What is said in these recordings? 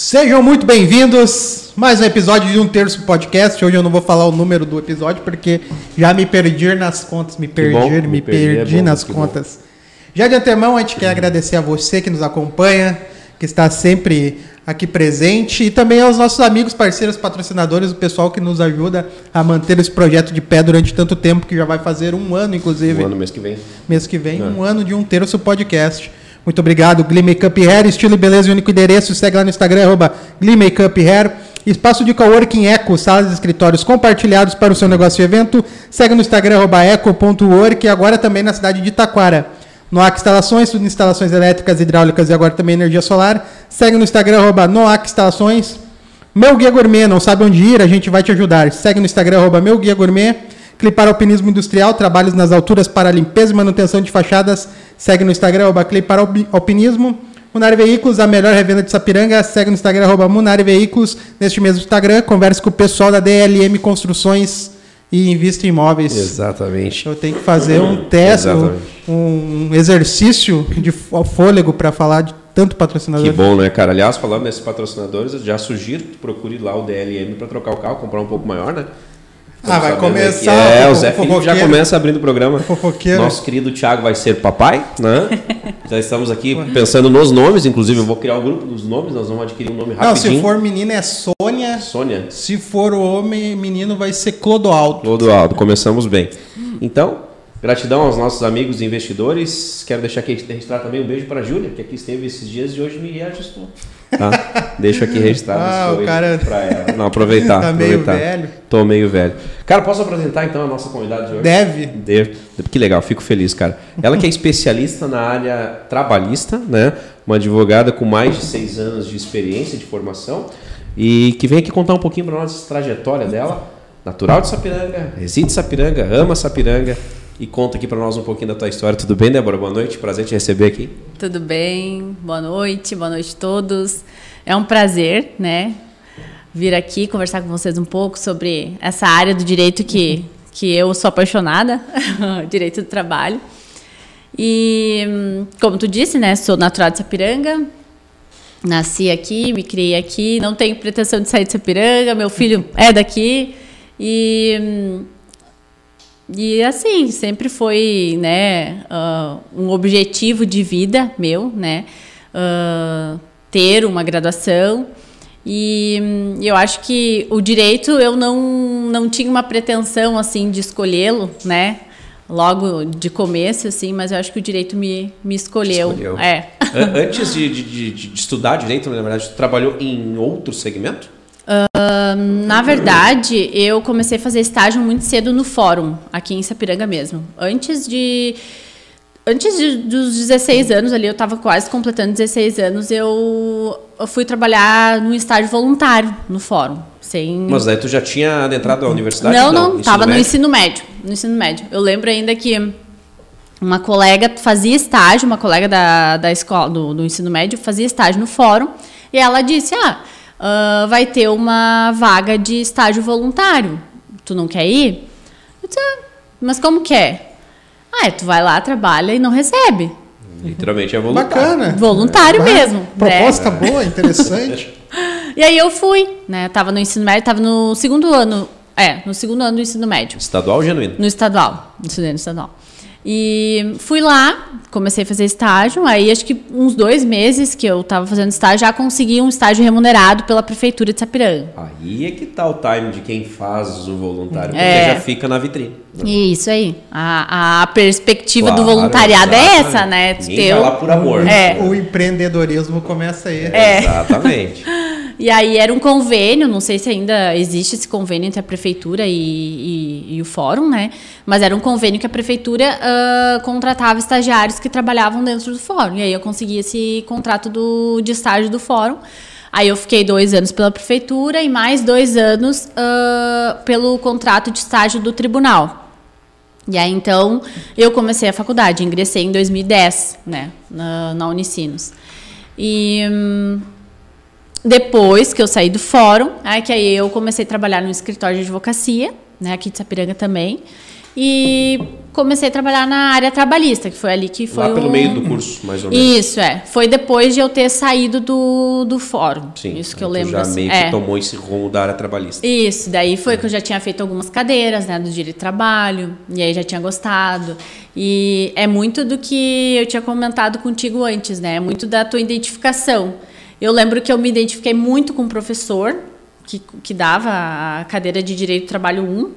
Sejam muito bem-vindos. Mais um episódio de Um Terço Podcast. Hoje eu não vou falar o número do episódio porque já me perdi nas contas. Me perdi, bom, me, me perdi, perdi é bom, nas contas. Já de antemão, a gente quer agradecer a você que nos acompanha, que está sempre aqui presente e também aos nossos amigos, parceiros, patrocinadores, o pessoal que nos ajuda a manter esse projeto de pé durante tanto tempo, que já vai fazer um ano, inclusive. Um ano mês que vem. Mês que vem, É. um ano de um terço podcast. Muito obrigado, Glee Makeup Hair, estilo e beleza único endereço. Segue lá no Instagram, arroba Glee Makeup Hair. Espaço de coworking Eco, salas e escritórios compartilhados para o seu negócio e evento. Segue no Instagram, arroba eco.work e agora também na cidade de Taquara. Noac Instalações, tudo instalações elétricas, hidráulicas e agora também energia solar. Segue no Instagram, arroba Noac Instalações. Meu Guia Gourmet, não sabe onde ir? A gente vai te ajudar. Segue no Instagram, arroba Meu Guia Gourmet. Clipar Alpinismo Industrial, trabalhos nas alturas para limpeza e manutenção de fachadas. Segue no Instagram, arroba Clipar Alpi- Alpinismo. Munari Veículos, a melhor revenda de Sapiranga. Segue no Instagram, arroba Munari Veículos. Neste mesmo Instagram, converse com o pessoal da DLM Construções e Invista em Imóveis. Exatamente. Eu tenho que fazer um teste, um, um exercício de fô- fôlego para falar de tanto patrocinador. Que bom, né, cara? Aliás, falando nesses patrocinadores, eu já sugiro que tu procure lá o DLM para trocar o carro, comprar um pouco maior, né? Ah, vai começar É, o o Zé Felipe já começa abrindo o programa. Fofoqueiro. Nosso querido Thiago vai ser papai, né? já estamos aqui pensando nos nomes, inclusive eu vou criar o grupo dos nomes, nós vamos adquirir um nome Não, rapidinho. se for menina é Sônia. Sônia, Se for homem, menino vai ser Clodoaldo. Clodoaldo, começamos bem. Então, gratidão aos nossos amigos e investidores. Quero deixar aqui registrar também um beijo para a Júlia, que aqui esteve esses dias e hoje me reajustou. Tá? Deixo aqui registrado Ah, o cara- para ela. Não, aproveitar. Tá meio aproveitar. velho. Tô meio velho. Cara, posso apresentar então a nossa convidada de hoje? Deve. Devo. Que legal, fico feliz, cara. Ela que é especialista na área trabalhista, né? Uma advogada com mais de seis anos de experiência de formação e que vem aqui contar um pouquinho para nós essa trajetória dela. Natural de Sapiranga, reside em Sapiranga, ama Sapiranga e conta aqui para nós um pouquinho da tua história. Tudo bem, Débora? Boa noite, prazer te receber aqui. Tudo bem? Boa noite, boa noite a todos. É um prazer, né, vir aqui conversar com vocês um pouco sobre essa área do direito que, que eu sou apaixonada, direito do trabalho. E, como tu disse, né, sou natural de Sapiranga, nasci aqui, me criei aqui, não tenho pretensão de sair de Sapiranga, meu filho é daqui e hum, e assim, sempre foi, né, ah, um objetivo de vida meu, né, ah, ter uma graduação. E hum, eu acho que o direito eu não, não tinha uma pretensão, assim, de escolhê-lo, né, logo de começo, assim, mas eu acho que o direito me, me escolheu. Escolheu. É. An- Antes de, de- de- de estudar direito, na verdade, tu trabalhou em outro segmento? Na verdade, eu comecei a fazer estágio muito cedo no fórum, aqui em Sapiranga mesmo. Antes de. Antes de- dos 16 anos ali, eu estava quase completando 16 anos, eu, eu fui trabalhar num estágio voluntário no fórum. Sem... Mas aí tu já tinha adentrado a universidade? Não, não, estava no médio? ensino médio. No ensino médio. Eu lembro ainda que uma colega fazia estágio, uma colega da, da escola, do, do ensino médio, fazia estágio no fórum, e ela disse: Ah, ah, vai ter uma vaga de estágio voluntário. Tu não quer ir? Eu disse, ah, mas como quer? Ah, é, tu vai lá, trabalha e não recebe. Literalmente é voluntário. Bacana. Voluntário Ah, mesmo. né? Proposta boa, interessante. E aí eu fui, né? Tava no ensino médio, tava no segundo ano. É, no segundo ano do ensino médio. Estadual ou genuíno? No estadual, no estadual. E fui lá, comecei a fazer estágio, aí acho que uns dois meses que eu estava fazendo estágio, já consegui um estágio remunerado pela prefeitura de Sapiranga. Aí é que tá o time de quem faz o voluntário, porque É. já fica na vitrine. Isso aí. A, a perspectiva do Claro, voluntariado é exatamente. essa, né? Tu Ninguém ter vai o- lá por amor. É. O empreendedorismo começa aí. É. Exatamente. E aí era um convênio, não sei se ainda existe esse convênio entre a prefeitura e, e- e o fórum, né? Mas era um convênio que a prefeitura ah, contratava estagiários que trabalhavam dentro do fórum. E aí eu consegui esse contrato do, de estágio do fórum. Aí eu fiquei dois anos pela prefeitura e mais dois anos ah, pelo contrato de estágio do tribunal. E aí, então, eu comecei a faculdade, ingressei em 2010, né, na, na Unicinos. E hum, depois que eu saí do fórum, aí que aí eu comecei a trabalhar no escritório de advocacia, né, aqui de Sapiranga também. e comecei a trabalhar na área trabalhista, que foi ali que foi Lá pelo o- meio do curso, mais ou menos. Isso, é. Foi depois de eu ter saído do, do fórum. Sim. Isso que eu aí tu lembro. já assim. meio é. que tomou esse rumo da área trabalhista. Isso, daí foi que eu já tinha feito algumas cadeiras, né, do direito de trabalho, e aí já tinha gostado. E é muito do que eu tinha comentado contigo antes, né? É muito da tua identificação. Eu lembro que eu me identifiquei muito com o professor que, que dava a cadeira de direito do trabalho 1.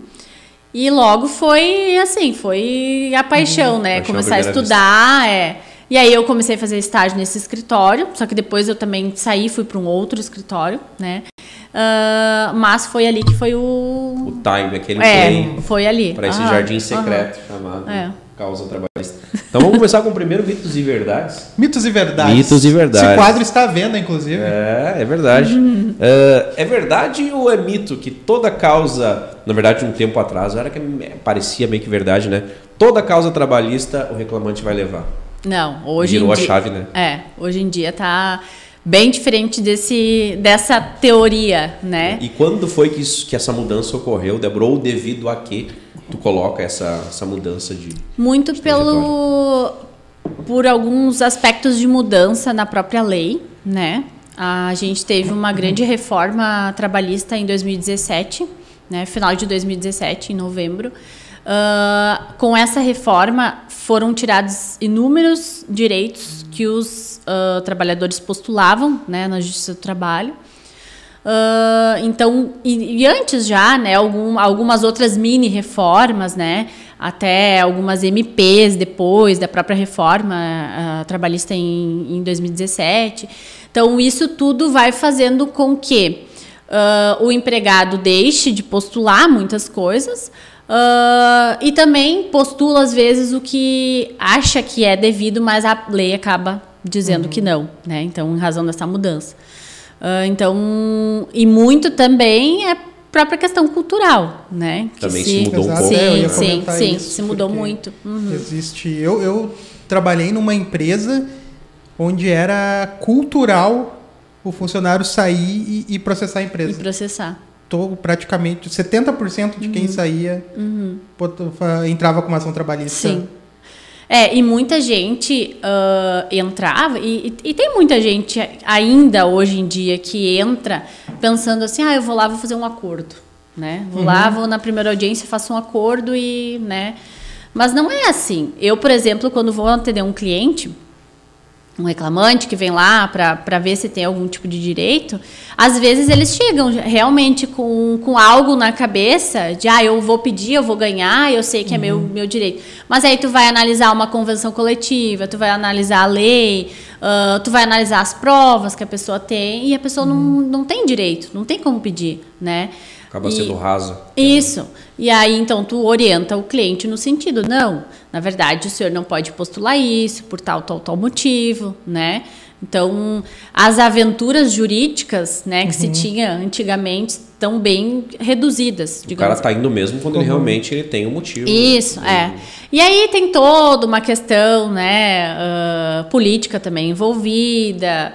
E logo foi assim, foi a paixão, né? Paixão Começar a estudar, é. E aí eu comecei a fazer estágio nesse escritório, só que depois eu também saí, fui para um outro escritório, né? Ah, mas foi ali que foi o. O time, aquele É, play foi ali. para esse jardim secreto chamado É. causa trabalhista. Então vamos começar com o primeiro mitos e verdades. Mitos e verdades. Mitos e verdades. Esse quadro está à venda, inclusive. É, é verdade. Uhum. É, é verdade ou é mito que toda causa, na verdade, um tempo atrás, era que parecia meio que verdade, né? Toda causa trabalhista o reclamante vai levar. Não, hoje Virou em a dia, chave, né? É, hoje em dia tá bem diferente desse, dessa teoria, né? E quando foi que, isso, que essa mudança ocorreu, Débora? Ou devido a que tu coloca essa, essa mudança de. Muito pelo por alguns aspectos de mudança na própria lei, né? A gente teve uma grande reforma trabalhista em 2017, né? Final de 2017, em novembro. Ah, com essa reforma foram tirados inúmeros direitos que os ah, trabalhadores postulavam, né, na Justiça do Trabalho. Ah, então, e, e antes já, né, algum, algumas outras mini reformas, né, até algumas MPs depois da própria reforma ah, trabalhista em, em 2017. Então, isso tudo vai fazendo com que ah, o empregado deixe de postular muitas coisas ah, e também postula, às vezes, o que acha que é devido, mas a lei acaba dizendo que não, né? Então, em razão dessa mudança. Ah, então, e muito também é própria questão cultural, né? Que Também se mudou um Exato, pouco. é, eu Sim, ia sim, sim, se mudou muito. Uhum. Existe. Eu, eu trabalhei numa empresa onde era cultural o funcionário sair e, e processar a E empresa. processar. Tô praticamente 70% de Uhum. quem saía botou- fa- entrava com uma ação trabalhista. Sim. É, e muita gente ah, entrava, e, e- tem muita gente ainda hoje em dia que entra pensando assim, ah, eu vou lá, vou fazer um acordo, né? Vou lá, vou na primeira audiência, faço um acordo e, né? Mas não é assim. Eu, por exemplo, quando vou atender um cliente, um reclamante que vem lá para ver se tem algum tipo de direito, às vezes eles chegam realmente com, com algo na cabeça de, ah, eu vou pedir, eu vou ganhar, eu sei que é meu, meu direito. Mas aí tu vai analisar uma convenção coletiva, tu vai analisar a lei, ah, tu vai analisar as provas que a pessoa tem e a pessoa não, não tem direito, não tem como pedir, né? Acaba E- sendo rasa. isso. E aí, então, tu orienta o cliente no sentido, não, na verdade, o senhor não pode postular isso por tal, tal, tal motivo, né? Então, as aventuras jurídicas, né, que se tinha antigamente, estão bem reduzidas, O cara tá indo mesmo quando ele realmente ele tem um motivo. isso, é. E aí tem toda uma questão, né, ah, política também envolvida,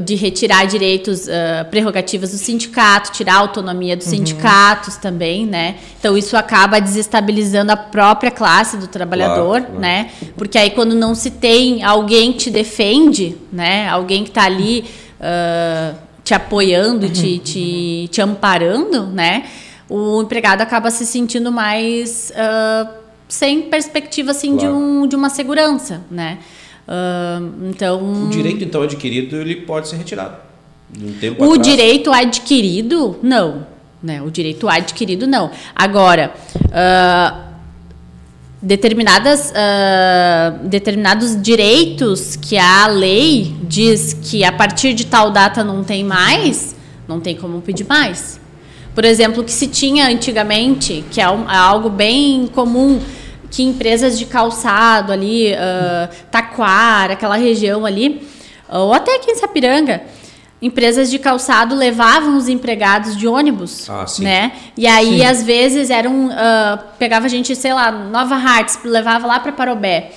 de retirar direitos, ah, prerrogativas do sindicato, tirar a autonomia dos sindicatos também, né? Então isso acaba desestabilizando a própria classe do trabalhador, Claro, claro. né? Porque aí quando não se tem alguém que te defende, né, alguém que está ali ah, te apoiando, te, te, te amparando, né? O empregado acaba se sentindo mais sem perspectiva assim de, Claro. um, de uma segurança, né? Então O direito, então, adquirido, ele pode ser retirado. Um tempo o atrás. direito adquirido, não. Né? O direito adquirido, não. Agora, ah, determinadas, ah, determinados direitos que a lei diz que a partir de tal data não tem mais, não tem como pedir mais. Por exemplo, o que se tinha antigamente, que é um- é algo bem comum, que empresas de calçado ali, ah, Taquara, aquela região ali, ou até aqui em Sapiranga, empresas de calçado levavam os empregados de ônibus, Ah, sim. né? E aí Sim. às vezes eram ah, pegava a gente, sei lá, Nova Hartz, levava lá para Parobé.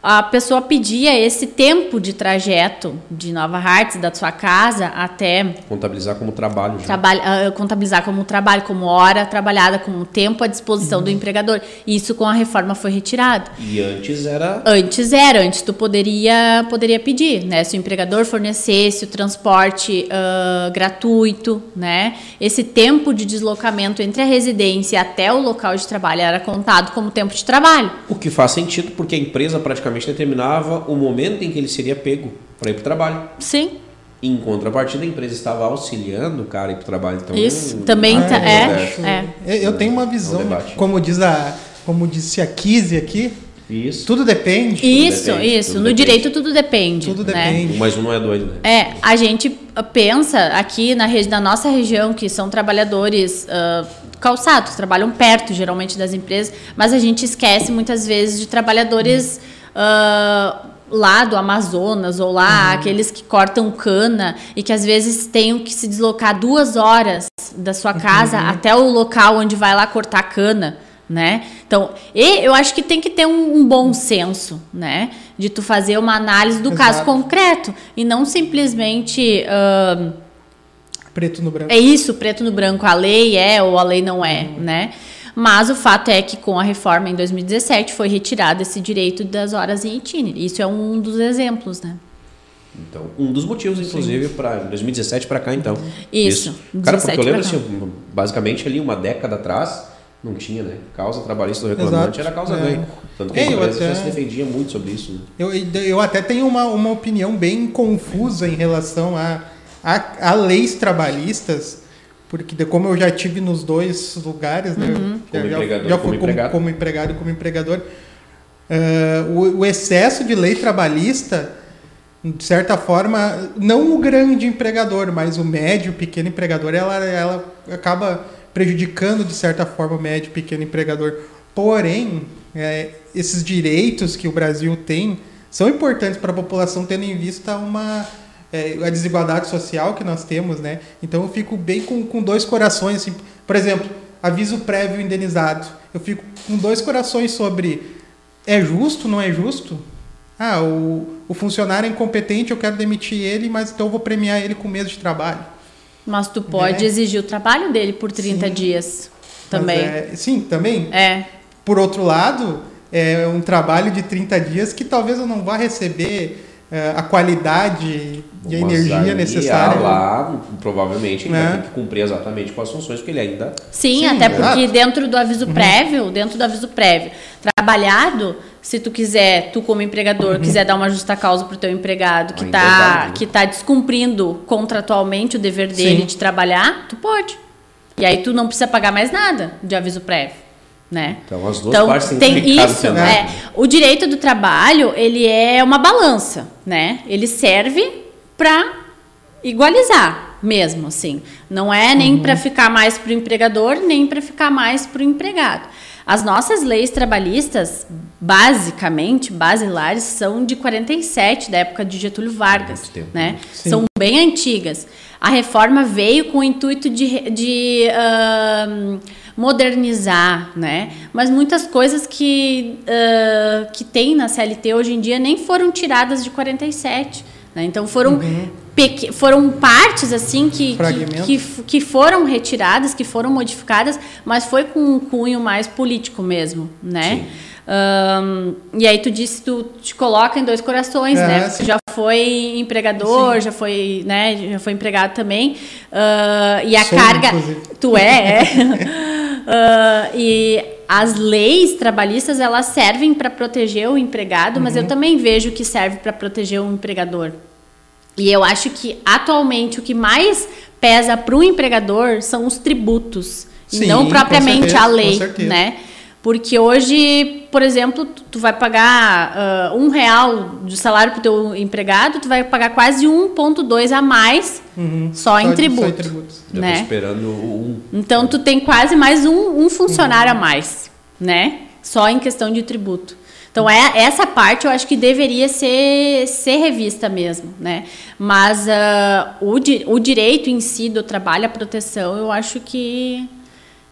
A pessoa pedia esse tempo de trajeto de Nova Hartz, da sua casa até Contabilizar como trabalho. Já. uh, contabilizar como trabalho, como hora trabalhada, como tempo à disposição Uhum. do empregador. Isso com a reforma foi retirado. E antes era. Antes era, antes tu poderia, poderia pedir, né? Se o empregador fornecesse o transporte ah, gratuito, né? Esse tempo de deslocamento entre a residência até o local de trabalho era contado como tempo de trabalho. O que faz sentido, porque a empresa praticamente determinava o momento em que ele seria pego para ir para o trabalho. Sim, Em contrapartida, a empresa estava auxiliando o cara a ir para o trabalho. Então, Isso, também tá- é, é. é. Eu, tenho uma visão, É um debate. como diz a, como disse a Kizzy aqui, Isso. tudo depende. isso, depende, isso. tudo No depende. direito tudo depende. Tudo né? depende. Mas um não é doido, né? É, a gente pensa aqui na, regi- na nossa região que são trabalhadores ah, calçados, trabalham perto geralmente das empresas, mas a gente esquece muitas vezes de trabalhadores ah, lá do Amazonas ou lá, aqueles que cortam cana e que às vezes tenham que se deslocar duas horas da sua casa até o local onde vai lá cortar cana. Né? Então, e eu acho que tem que ter um, um bom senso, né? De tu fazer uma análise do caso Exato. concreto e não simplesmente ah, Preto no branco. é isso, preto no branco, a lei é ou a lei não é, né? Mas o fato é que com a reforma em 2017 foi retirado esse direito das horas em itinerário. Isso é um dos exemplos, né? Então, um dos motivos, inclusive, para 2017 para cá, então. Isso, Cara, 17 porque eu lembro assim, basicamente ali uma década atrás, não tinha, né? Causa trabalhista do reclamante Exato. era causa É. ganho. Tanto que É, a eu empresa já até- se defendia muito sobre isso. Né? Eu, eu até tenho uma, uma opinião bem confusa em relação a, a, a leis trabalhistas, porque de- como eu já tive nos dois lugares, né? Uhum. Já, Como já- empregador já e como fui como, empregado. como empregado e como empregador. ah, o, o excesso de lei trabalhista, de certa forma, não o grande empregador, mas o médio, pequeno empregador, ela, ela acaba prejudicando de certa forma o médio, pequeno empregador. Porém, é, esses direitos que o Brasil tem são importantes para a população, tendo em vista uma é, a desigualdade social que nós temos, né? Então eu fico bem com, com dois corações, assim. Por exemplo, aviso prévio indenizado. Eu fico com dois corações sobre é justo, não é justo? Ah, o, o funcionário é incompetente, eu quero demitir ele, mas então eu vou premiar ele com um mês de trabalho. Mas tu pode É. exigir o trabalho dele por 30 Sim. dias também. é- sim, também. É. Por outro lado, é um trabalho de 30 dias que talvez eu não vá receber a qualidade e a energia necessária. ah, Lá, provavelmente, ele É. vai ter que cumprir exatamente com as funções, porque ele ainda. Sim, Sim, até porque exato. Uhum. dentro do aviso prévio, dentro do aviso prévio, trabalhado, se tu quiser, tu como empregador, Uhum. quiser dar uma justa causa pro teu empregado que tá, é válido. que tá descumprindo contratualmente o dever dele Sim. de trabalhar, tu pode. E aí tu não precisa pagar mais nada de aviso prévio, né? Então, as duas Então, partes têm tem isso, é. O direito do trabalho, ele é uma balança, né? Ele serve para igualizar mesmo, assim. Não é nem Uhum. para ficar mais para o empregador, nem para ficar mais para o empregado. As nossas leis trabalhistas, basicamente, basilares, são de 47, da época de Getúlio Vargas, né? Sim. São bem antigas. A reforma veio com o intuito de, de ahn, modernizar, né? Mas muitas coisas que, ah, que tem na CLT hoje em dia nem foram tiradas de 47. Né? Então foram, peque- foram partes assim que, que, que, que foram retiradas, que foram modificadas, mas foi com um cunho mais político mesmo, né? Ahn, e aí tu disse tu te coloca em dois corações, É, né? sim. Já foi empregador, já foi, né? Já foi empregado também. Ah, e a Sou, carga. inclusive. Tu é, é. Ah, e as leis trabalhistas elas servem para proteger o empregado, mas eu Uhum. também vejo que serve para proteger o empregador. E eu acho que atualmente o que mais pesa para o empregador são os tributos Sim, e não propriamente certeza, a lei, né? Porque hoje, por exemplo, tu vai pagar ah, um real de salário para o teu empregado, tu vai pagar quase 1,2 a mais Uhum. só, em de- tributo. Só em tributos. Né? esperando um. Então tu tem quase mais um, um funcionário a mais, né? Só em questão de tributo. Então é essa parte eu acho que deveria ser, ser revista mesmo, né? Mas ah, o, di- o direito em si do trabalho, a proteção, eu acho que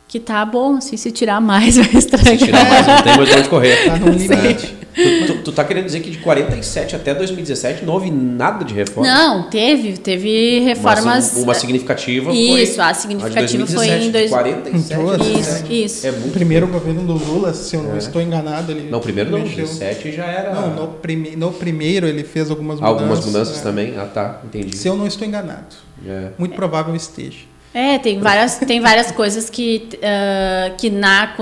que tá bom, assim, se tirar mais vai estragar. Tirar mais, não tem mais onde correr. Tá no limite. Tu, tu, tu tá querendo dizer que de 47 até 2017 não houve nada de reforma? Não, teve, teve reformas. Mas um- uma significativa Isso, foi. a significativa foi em de dois- 47 a Isso, 17. isso. É O muito. primeiro governo do Lula, se eu não É. estou enganado, ele. Não, primeiro não, mexeu. 17 já era. Não, no, prime... no primeiro ele fez algumas mudanças. Algumas mudanças né? também? Ah, tá, entendi. Se eu não estou enganado. É. Muito provável esteja. É, tem várias, tem várias coisas que, ah, que na,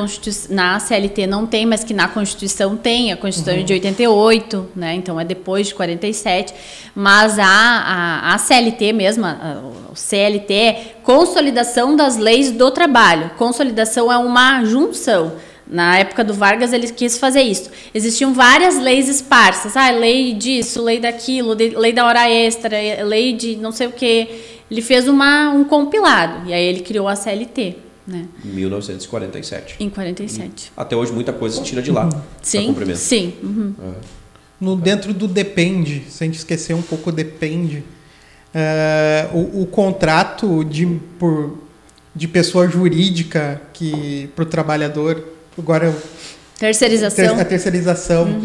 na CLT não tem, mas que na Constituição tem. A Constituição é de 88, né? Então é depois de 47. Mas a, a, a CLT mesmo, a- o CLT é Consolidação das Leis do Trabalho. Consolidação é uma junção. Na época do Vargas, ele quis fazer isso. Existiam várias leis esparsas. Ah, lei disso, lei daquilo, lei da hora extra, lei de não sei o quê. Ele fez uma, um compilado. E aí ele criou a CLT, né? 1947. Em 47. Até hoje muita coisa se tira de lá. pra Sim, cumprimento. sim. uhum. No, dentro do depende, se a gente esquecer um pouco o depende, é, o, o contrato de, por, de pessoa jurídica que para o trabalhador, agora eu Terceirização. Ter- a terceirização,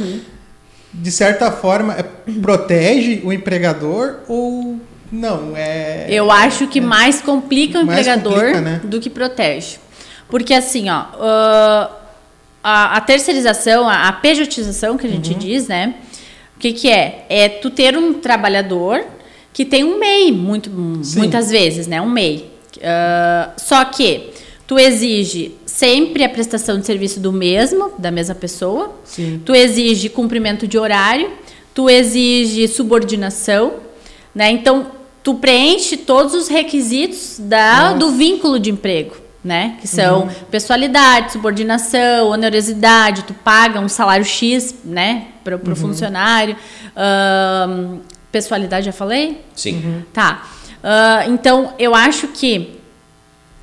de certa forma, é- protege o empregador ou não? É, Eu acho que mais complica o Mais empregador complica, né? do que protege. Porque assim, ó, ah, a, a terceirização, a, a pejotização que a gente Uhum. diz, né? O que, que é? É tu ter um trabalhador que tem um MEI, muito, Sim. muitas vezes, né? Um MEI. Ah, só que tu exige sempre a prestação de serviço do mesmo, da mesma pessoa. Sim. Tu exige cumprimento de horário, tu exige subordinação, né? Então, tu preenche todos os requisitos da, do vínculo de emprego, né? Que são pessoalidade, subordinação, onerosidade, tu paga um salário X, né? Para o funcionário. Ahn, pessoalidade, já falei? Sim. Tá. Ah, então, eu acho que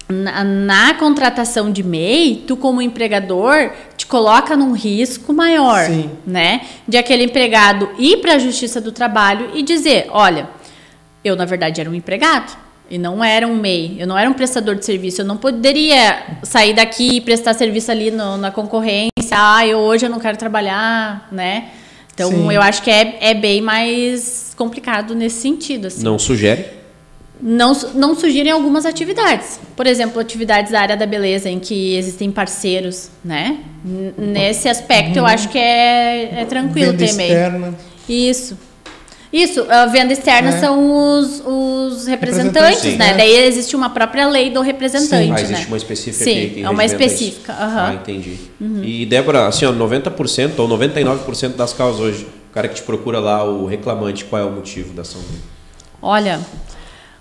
na, na contratação de MEI, tu como empregador te coloca num risco maior, Sim. né? De aquele empregado ir para a Justiça do Trabalho e dizer, olha, eu na verdade era um empregado e não era um MEI, eu não era um prestador de serviço, eu não poderia sair daqui e prestar serviço ali no- na concorrência, ah, eu hoje eu não quero trabalhar, né? Então Sim. eu acho que é, é bem mais complicado nesse sentido, assim Não sugere? não, não surgirem algumas atividades. Por exemplo, atividades da área da beleza em que existem parceiros, né? N- Nesse aspecto, eu acho que é, é tranquilo Venda ter MEI. externa. Isso. Isso, a venda externa É. são os, os representantes, né? sim. Daí existe uma própria lei do representante, Ah, né? existe uma específica Sim, que, que é uma específica. Uhum. Ah, entendi. E, Débora, assim, ó, 90% ou 99% das causas hoje, o cara que te procura lá, o reclamante, qual é o motivo da ação dele? Olha,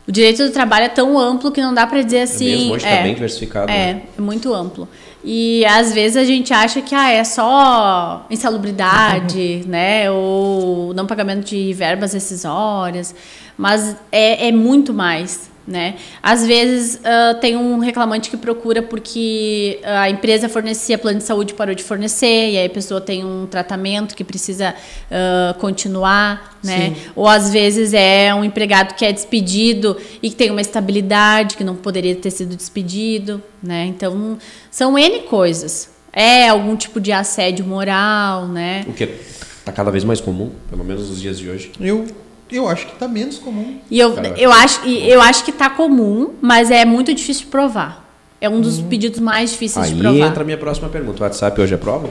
o direito do trabalho é tão amplo que não dá para dizer É assim. mesmo? Hoje está bem diversificado. É, né? é muito amplo. E às vezes a gente acha que ah, é só insalubridade, né? Ou não pagamento de verbas rescisórias. Mas é, é muito mais. Né? Às vezes ah, tem um reclamante que procura porque a empresa fornecia plano de saúde e parou de fornecer, e aí a pessoa tem um tratamento que precisa ah, continuar, né? Sim. Ou às vezes é um empregado que é despedido e que tem uma estabilidade que não poderia ter sido despedido, né? Então, são N coisas. É algum tipo de assédio moral, né? O que está cada vez mais comum, pelo menos nos dias de hoje. Eu, eu acho que está menos comum. E eu, Cara, eu, acho, eu acho que tá comum, mas é muito difícil de provar. É um dos pedidos mais difíceis de Aí provar. entra a minha próxima pergunta. O WhatsApp hoje é prova?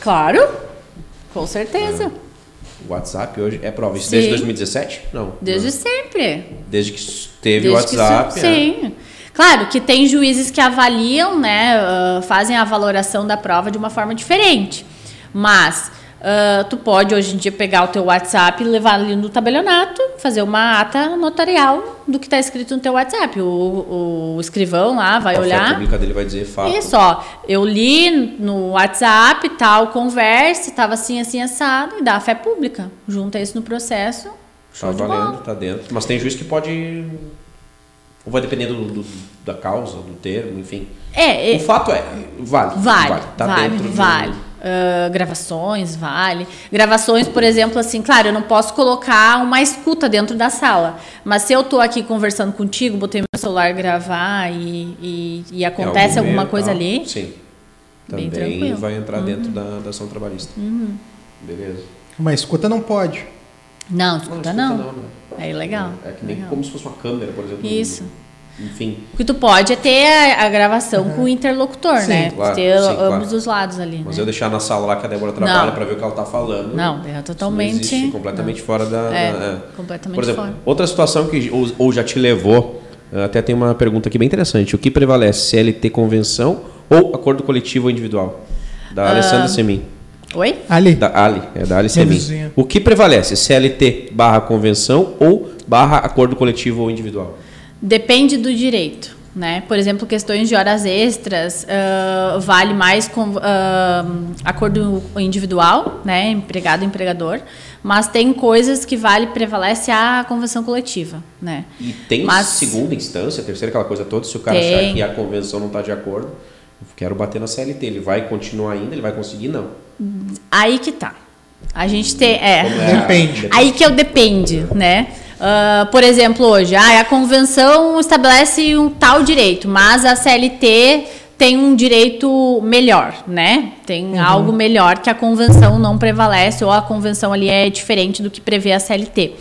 Claro, com certeza. O WhatsApp hoje é prova. Isso Sim. desde 2017? Não. Desde Não. sempre. Desde que teve o Desde que WhatsApp. isso- né? sim. Claro que tem juízes que avaliam, né, ah, fazem a valoração da prova de uma forma diferente. Mas ah, tu pode hoje em dia pegar o teu WhatsApp e levar ali no tabelionato, fazer uma ata notarial do que está escrito no teu WhatsApp. O, o escrivão lá vai A fé olhar. pública dele vai dizer fato. Isso, ó, eu li no WhatsApp, tal, conversa, estava assim, assim, assado, e dá a fé pública. Junta isso no processo, Tá valendo, bola. tá dentro. Mas tem juiz que pode. Ou vai depender do, do- da causa, do termo, enfim. É, é O fato é, vale. Vale, Tá vale, dentro de- vale. Ah, gravações, vale. Gravações, por exemplo, assim, claro, eu não posso colocar uma escuta dentro da sala. Mas se eu tô aqui conversando contigo, botei meu celular gravar e, e, e É acontece algum alguma meio, coisa ali, Sim. Também. Uhum. vai entrar dentro da, da ação trabalhista. Beleza. Mas escuta não pode. Não, escuta não. né? É ilegal. É que nem Legal. como se fosse uma câmera, por exemplo. Isso. Enfim. O que tu pode é ter a, a gravação com o interlocutor, Sim, né? claro, ter sim, ambos claro. os lados ali. Mas né? eu deixar na sala lá que a Débora trabalha Não. pra ver o que ela tá falando. Não, é isso totalmente. Não existe, completamente fora da. É, da- é. completamente Por exemplo, fora. outra situação que ou, ou já te levou, eh, até tem uma pergunta aqui bem interessante. O que prevalece, CLT convenção ou acordo coletivo ou individual? Da Alessandra Semin. Oi? Ali. Da Ali, é da Ali Semin. O que prevalece, CLT barra convenção ou barra acordo coletivo ou individual? Depende do direito. Né? Por exemplo, questões de horas extras ah, vale mais com ah, acordo individual, né? empregado empregador, mas tem coisas que vale prevalece a convenção coletiva, né? E tem Mas- segunda instância, terceira, aquela coisa toda, se o cara Tem. achar que a convenção não está de acordo, eu quero bater na CLT. Ele vai continuar ainda, ele vai conseguir? Não. Aí que tá. A gente tem é, é Depende. Aí que eu depende, né? Ah, por exemplo, hoje, ah, a convenção estabelece um tal direito, mas a CLT tem um direito melhor, né? Tem algo melhor que a convenção não prevalece ou a convenção ali é diferente do que prevê a CLT.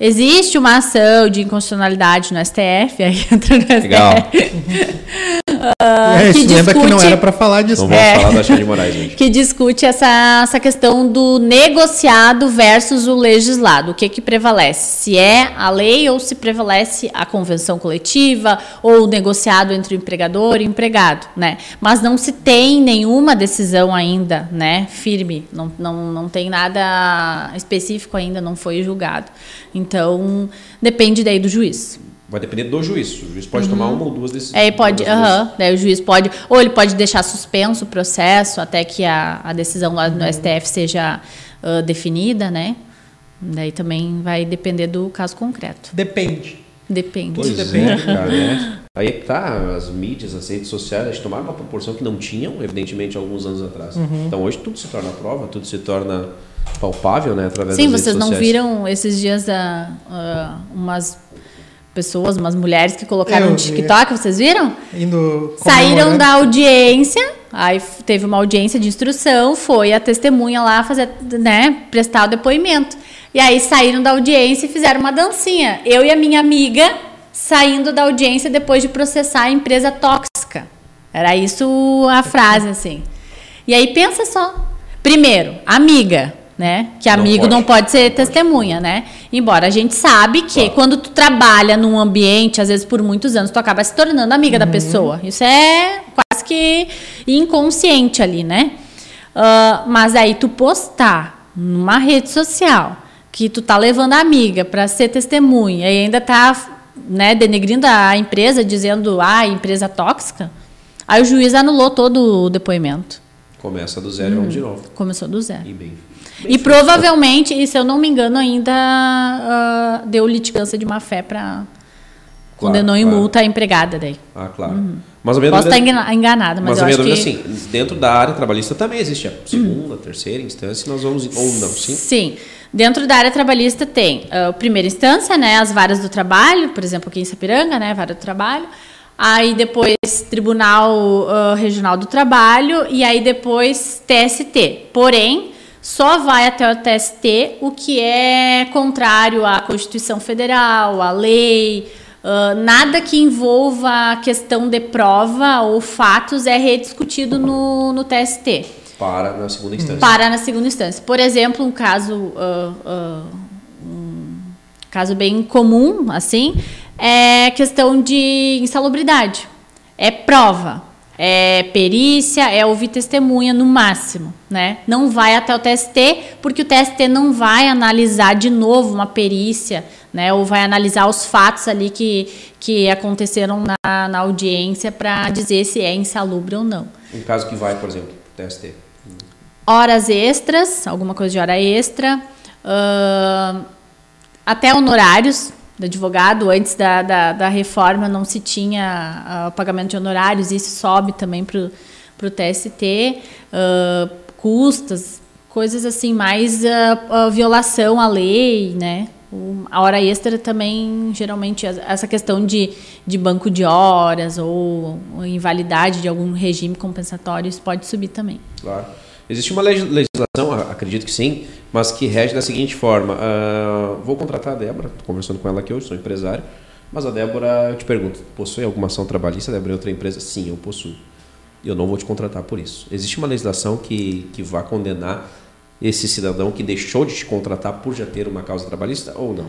Existe uma ação de inconstitucionalidade no STF, aí entra no STF. Legal. é, que isso lembra que não discute- era pra falar disso. Não vamos É. falar da Alexandre de Moraes, gente. que discute essa, essa questão do negociado versus o legislado. O que, que prevalece? Se é a lei ou se prevalece a convenção coletiva ou o negociado entre o empregador e o empregado, né? Mas não se tem nenhuma decisão ainda, né? Firme. Não, não, não tem nada específico ainda, não foi julgado. Então, depende daí do juiz. Vai depender do juiz. O juiz pode tomar uma ou duas decisões. Uhum. É, e pode, aham, daí o juiz pode, ou ele pode deixar suspenso o processo até que a, a decisão lá no STF seja ah, definida, né? Daí também vai depender do caso concreto. Depende. Depende. Pois depende. é, cara, né? Aí é que tá, as mídias, as redes sociais, elas tomaram uma proporção que não tinham, evidentemente, alguns anos atrás. Uhum. Então hoje tudo se torna prova, tudo se torna palpável, né? Através Sim, das vocês não sociais. viram esses dias ah, ah, umas pessoas, umas mulheres que colocaram no. TikTok, vocês viram? Indo Saíram da audiência, aí teve uma audiência de instrução, foi a testemunha lá fazer, né, prestar o depoimento. E aí saíram da audiência e fizeram uma dancinha. Eu e a minha amiga saindo da audiência depois de processar a empresa tóxica. Era isso a frase, assim. E aí pensa só. Primeiro, amiga, né? Que Não amigo pode. não pode ser Não pode. testemunha, né? Embora a gente sabe que Claro. quando tu trabalha num ambiente, às vezes por muitos anos, tu acaba se tornando amiga da pessoa. Isso é quase que inconsciente ali, né? Ah, mas aí tu postar numa rede social que tu tá levando a amiga para ser testemunha e ainda tá né, denegrindo a empresa, dizendo, ah, empresa tóxica, aí o juiz anulou todo o depoimento. Começa do zero e vamos de novo. Começou do zero. E bem. E provavelmente, e se eu não me engano, ainda ah, deu litigância de má fé para condenou em claro. multa a empregada daí. Ah, claro. Mas a minha Uhum. Posso dúvida- estar engana- enganada, mas, Mas, eu acho que é assim, dentro da área trabalhista também existe a segunda, terceira instância, nós vamos ou não, sim? Sim. Dentro da área trabalhista tem a primeira instância, né, as varas do trabalho, por exemplo, aqui em Sapiranga, né, vara do trabalho. Aí depois Tribunal ah, Regional do Trabalho e aí depois TST. Porém, só vai até o TST o que é contrário à Constituição Federal, à lei, ah, nada que envolva a questão de prova ou fatos é rediscutido no, no TST Para na segunda instância. para na segunda instância. Por exemplo, um caso, ah, ah, um caso bem comum, assim, é questão de insalubridade. É prova, é perícia, é ouvir testemunha no máximo, né? Não vai até o TST, porque o TST não vai analisar de novo uma perícia, né? Ou vai analisar os fatos ali que, que aconteceram na, na audiência para dizer se é insalubre ou não Um caso que vai, por exemplo, TST. horas extras, alguma coisa de hora extra, ahn, até honorários do advogado. Antes da, da, da reforma não se tinha ah, pagamento de honorários, isso sobe também para o TST. ah, custas, coisas assim, mais ah, violação à lei, né? A hora extra também, geralmente, essa questão de, de banco de horas ou, ou invalidade de algum regime compensatório, isso pode subir também. Claro. Existe uma legislação, acredito que sim, mas que rege da seguinte forma: uh, vou contratar a Débora, estou conversando com ela aqui hoje, sou empresário, mas a Débora, eu te pergunto, possui alguma ação trabalhista, Débora, em outra empresa? Sim, eu possuo. Eu não vou te contratar por isso. Existe uma legislação que, que vai condenar esse cidadão que deixou de te contratar por já ter uma causa trabalhista ou não?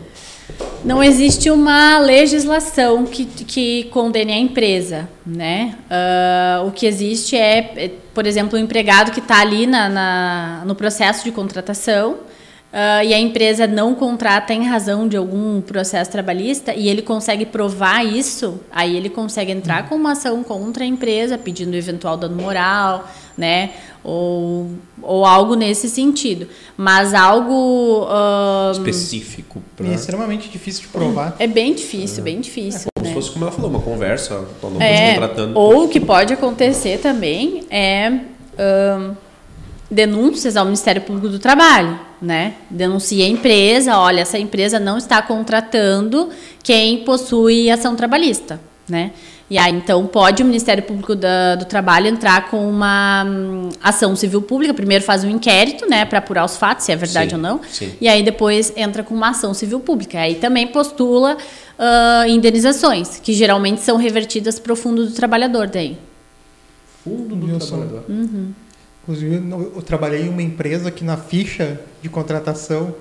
Não existe uma legislação que, que condene a empresa, né? Uh, o que existe é, por exemplo, o empregado que está ali na, na, no processo de contratação Uh, e a empresa não contrata em razão de algum processo trabalhista e ele consegue provar isso, aí ele consegue entrar com uma ação contra a empresa pedindo eventual dano moral, né? Ou, ou algo nesse sentido. Mas algo. Uh, Específico. Pra... É extremamente difícil de provar. É bem difícil, é. bem difícil. É como né? se fosse, como ela falou, uma conversa. Não é, contratando. Ou o que pode acontecer também é. Uh, denúncias ao Ministério Público do Trabalho, né? Denuncia a empresa, olha, essa empresa não está contratando quem possui ação trabalhista, né? E aí, então, pode o Ministério Público da, do Trabalho entrar com uma hum, ação civil pública. Primeiro faz um inquérito, né, para apurar os fatos, se é verdade sim, ou não. Sim. E aí depois entra com uma ação civil pública. Aí também postula uh, indenizações, que geralmente são revertidas para o fundo do trabalhador daí. Fundo do trabalhador. Uhum. Inclusive, eu trabalhei em uma empresa que na ficha de contratação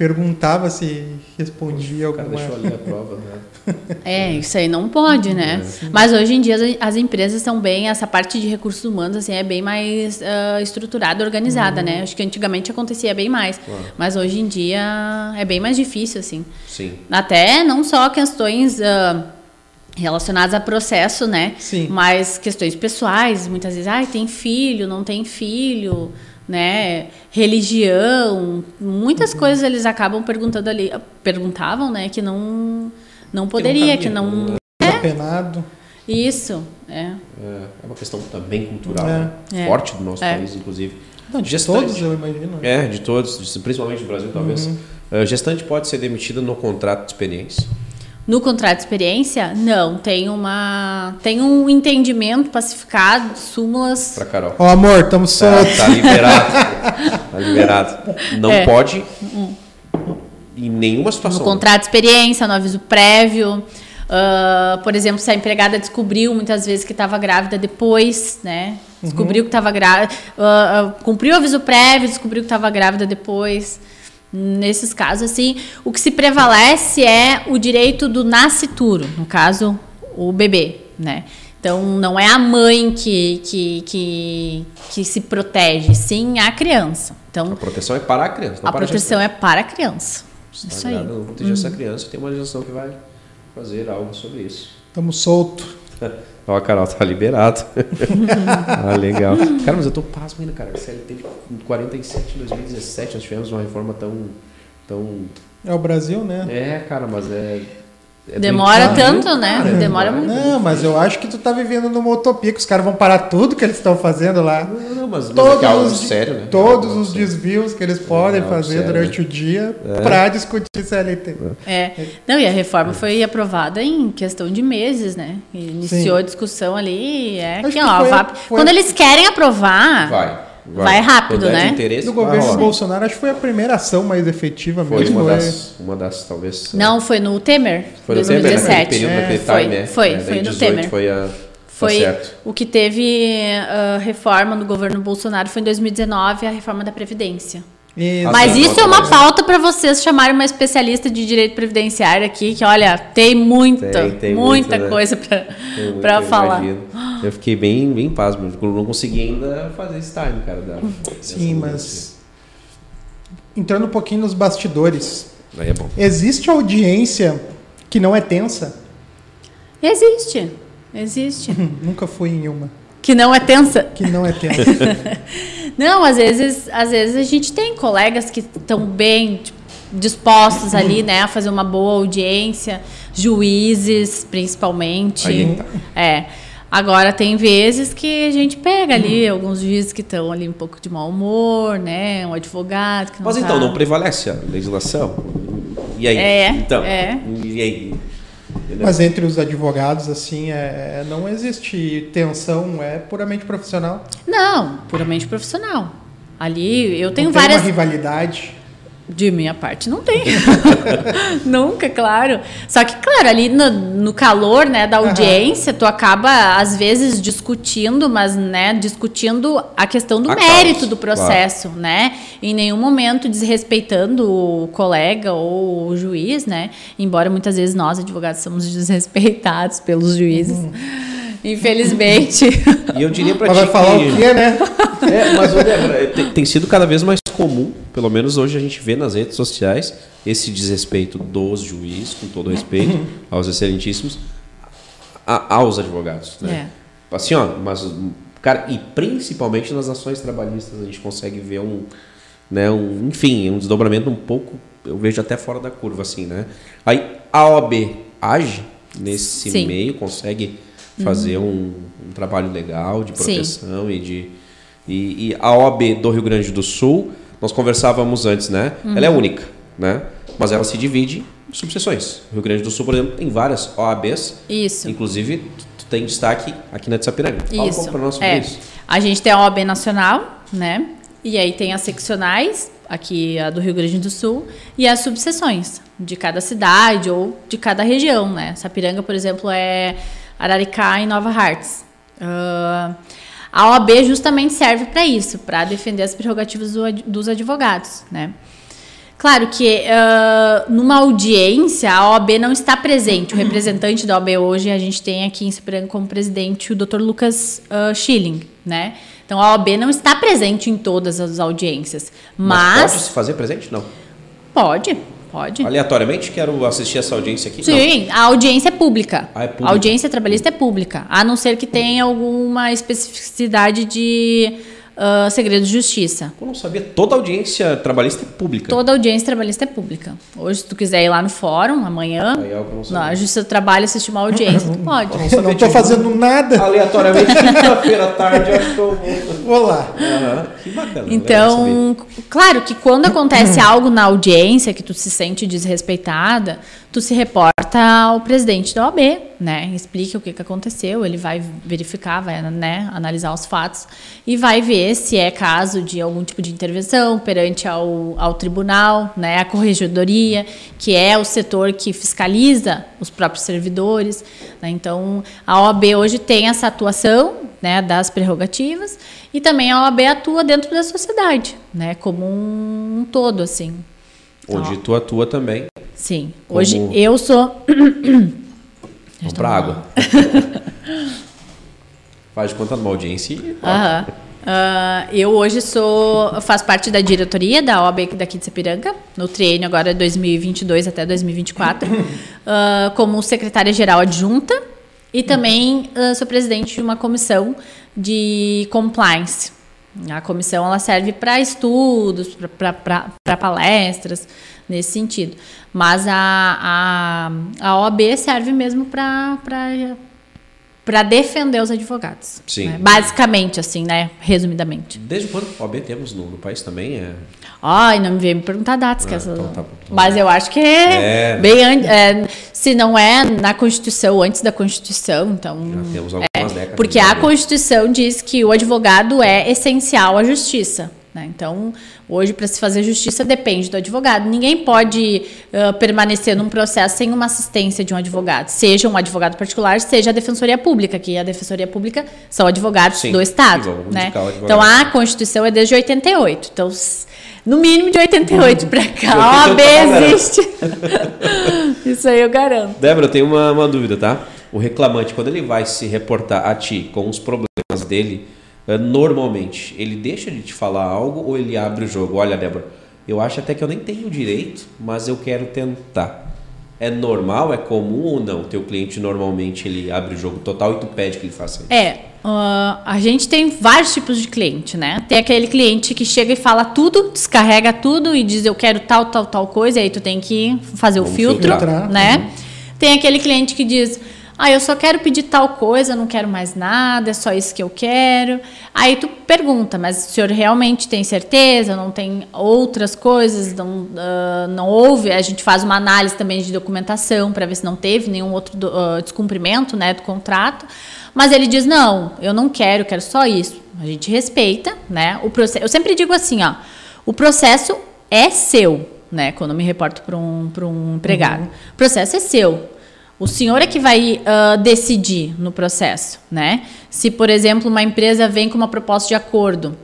perguntava se respondia o alguma... O cara deixou ali a prova, né? É, isso aí não pode, né? É. Mas hoje em dia as empresas são bem, essa parte de recursos humanos assim é bem mais uh, estruturada, organizada, uhum. né? Acho que antigamente acontecia bem mais, claro. mas hoje em dia é bem mais difícil, assim. Sim. Até não só questões uh, relacionadas a processo, né? Sim. Mas questões pessoais, muitas vezes, ai, tem filho, não tem filho, né? Religião, muitas uhum. coisas eles acabam perguntando ali, perguntavam, né, que não não poderia, que não, que não é penado. Isso, é. é. É uma questão também cultural, é. Né? forte do nosso é. país, inclusive. Não, de gestante, todos, eu imagino. É, de todos, principalmente do Brasil, talvez. Uhum. Uh, gestante pode ser demitida no contrato de experiência. No contrato de experiência, não. Tem uma. Tem um entendimento pacificado, súmulas. Pra Carol. Ó, oh, amor, estamos soltos. Tá, tá liberado. tá liberado. Não é. pode. Em nenhuma situação. No contrato de experiência, no aviso prévio. Uh, por exemplo, se a empregada descobriu muitas vezes que estava grávida depois, né? Descobriu uhum. que estava grávida. Uh, uh, cumpriu o aviso prévio, descobriu que estava grávida depois. Nesses casos, assim, o que se prevalece é o direito do nascituro, no caso, o bebê, né? Então, não é a mãe que, que, que, que se protege, sim a criança. Então, a proteção é para a criança, a proteção a é para a criança. Isso aí. Não proteger essa criança, tem uma legislação que vai fazer algo sobre isso. Estamos soltos. Ó, a Carol tá liberado. ah, legal. Cara, mas eu tô pasmo ainda, cara. CLT de 47 em 2017, nós tivemos uma reforma tão. tão... É o Brasil, né? É, cara, mas é é Demora tanto, né? Cara, Demora muito. Não, mas eu acho que tu tá vivendo numa utopia, que os caras vão parar tudo que eles estão fazendo lá. Não, não mas, todos mas é os, sério, né? Todos os desvios que eles podem é fazer sério, durante né? o dia é. para discutir CLT. É. Não, e a reforma foi aprovada em questão de meses, né? Iniciou Sim. a discussão ali. É que, ó, foi, foi... Quando eles querem aprovar. Vai Vai, vai rápido, né? No governo Bolsonaro, acho que foi a primeira ação mais efetiva foi mesmo. Uma é. das, uma das, talvez. Não, foi no Temer. Foi no 2017. Temer, período é, foi, time, né? Foi, é, foi no Temer. Foi a. Foi tá o que teve uh, reforma no governo Bolsonaro foi em 2019 a reforma da Previdência. Isso. Mas isso é uma pauta para vocês chamarem uma especialista de direito previdenciário aqui, que olha, tem muita, tem, tem muita muito, né? coisa para falar. Imagino. Eu fiquei bem, bem pasmo, não consegui ainda fazer esse time, cara. Da, Sim, mas entrando um pouquinho nos bastidores. Aí é bom. Existe audiência que não é tensa? Existe, existe. Nunca fui em uma. Que não é tensa? Que não é tensa. não, às vezes, às vezes a gente tem colegas que estão bem tipo, dispostos ali, né, a fazer uma boa audiência, juízes, principalmente. Aí, tá. É. Agora tem vezes que a gente pega ali hum. alguns juízes que estão ali um pouco de mau humor, né, um advogado que não Mas tá... então não prevalece a legislação. E aí? É. Então. É. E aí? Mas entre os advogados, assim, é, não existe tensão, é puramente profissional? Não, puramente profissional. Ali eu tenho Não tem várias. uma rivalidade. De minha parte, não tem. Nunca, claro. Só que, claro, ali no, no calor né, da audiência, tu acaba, às vezes, discutindo, mas né, discutindo a questão do A mérito causa, do processo, né? Em nenhum momento desrespeitando o colega ou o juiz, né? Embora muitas vezes nós, advogados, somos desrespeitados pelos juízes. Infelizmente. E eu diria pra Mas ti vai falar que... o quê, né? É, mas ô, Débora, tem, tem sido cada vez mais comum, pelo menos hoje a gente vê nas redes sociais, esse desrespeito dos juízes, com todo respeito aos excelentíssimos, a- aos advogados. Né? Assim, ó, mas, cara, e principalmente nas ações trabalhistas a gente consegue ver um, né, um, enfim, um desdobramento um pouco, eu vejo até fora da curva, assim, né? Aí a OAB age nesse Sim. meio, consegue fazer um, um trabalho legal de Sim. proteção e de e, e a OAB do Rio Grande do Sul, nós conversávamos antes, né? Ela é única, né? Mas ela se divide em subseções. Rio Grande do Sul, por exemplo, tem várias OABs, Isso. inclusive tem destaque aqui na de Sapiranga. Fala um Isso. pouco para nós sobre é. isso. A gente tem a OAB nacional, né? E aí tem as seccionais, aqui a do Rio Grande do Sul, e as subseções de cada cidade ou de cada região, né? Sapiranga, por exemplo, é Araricá e Nova Hartz. Ah, a OAB justamente serve para isso, para defender as prerrogativas do dos advogados, né? Claro que ah, numa audiência a OAB não está presente. O representante da OAB hoje a gente tem aqui em Sapiranga como presidente o Dr. Lucas ah, Schilling, né? Então a OAB não está presente em todas as audiências, Mas mas, pode se fazer presente? Não. pode, pode. Aleatoriamente, quero assistir essa audiência aqui? Sim, a audiência é pública. Ah, é pública. A audiência trabalhista é pública, a não ser que tenha alguma especificidade de ah, segredo de justiça. Eu não sabia. Toda audiência trabalhista é pública. Toda audiência trabalhista é pública. Hoje, se tu quiser ir lá no fórum, amanhã, Aí é eu na Justiça do Trabalho, assistir uma audiência, tu pode. Não tô fazendo nada. Aleatoriamente, quinta-feira à tarde, eu acho que eu vou. Vou lá. Aham, Que bacana. saber. Então, claro que quando acontece algo na audiência que tu se sente desrespeitada, tu se reporta ao presidente da OAB, né? Explica o que, que aconteceu, ele vai verificar, vai né, analisar os fatos e vai ver se é caso de algum tipo de intervenção perante ao, ao tribunal, né? A corregedoria, que é o setor que fiscaliza os próprios servidores. né? Então, a OAB hoje tem essa atuação né, das prerrogativas e também a OAB atua dentro da sociedade, né, como um, todo, assim. Onde tu atua também. Sim. Como- Hoje eu sou. Vamos pra água. Faz de conta numa audiência e... Aham. Ah, eu hoje sou faço parte da diretoria da OAB daqui de Sapiranga, no triênio agora 2022 até 2024, ah, como secretária-geral adjunta e também ah, sou presidente de uma comissão de compliance. A comissão ela serve para estudos, para palestras, nesse sentido. Mas a, a, a OAB serve mesmo para para defender os advogados. Sim. né? Basicamente, assim, né? Resumidamente. Desde quando OAB temos no, no país também? É... Ai, não me veio me perguntar datas, Ah, essa... então tá bom. Mas eu acho que é, É. bem antes. é, se não é na Constituição, antes da Constituição, então. Já temos algumas décadas. Porque a OAB. Constituição diz que o advogado é essencial à justiça. né? Então, hoje, para se fazer justiça, depende do advogado. Ninguém pode ah, permanecer num processo sem uma assistência de um advogado, seja um advogado particular, seja a Defensoria Pública, que a Defensoria Pública são advogados Sim, do Estado. né? Então, a Constituição é desde 88. Então, no mínimo de 88 para cá, a OAB 88 pra cá, existe. Isso aí eu garanto. Débora, eu tenho uma, uma dúvida, tá? O reclamante, quando ele vai se reportar a ti com os problemas dele, normalmente, ele deixa de te falar algo ou ele abre o jogo? Olha, Débora, eu acho até que eu nem tenho direito, mas eu quero tentar. É normal, é comum ou não? Teu cliente normalmente ele abre o jogo total e tu pede que ele faça isso? É, ah, a gente tem vários tipos de cliente, né? Tem aquele cliente que chega e fala tudo, descarrega tudo e diz eu quero tal, tal, tal coisa, e aí tu tem que fazer o Vamos filtro, filtrar. né? Tem aquele cliente que diz Ah, eu só quero pedir tal coisa, não quero mais nada, é só isso que eu quero. Aí tu pergunta, mas o senhor realmente tem certeza? Não tem outras coisas? Não, uh, não houve? A gente faz uma análise também de documentação para ver se não teve nenhum outro do, uh, descumprimento né, do contrato. Mas ele diz: não, eu não quero, quero só isso. A gente respeita, né? O processo. Eu sempre digo assim, ó, o processo é seu, né? Quando eu me reporto para um, um empregado. Uhum. O processo é seu. O senhor é que vai uh, decidir no processo, né? Se, por exemplo, uma empresa vem com uma proposta de acordo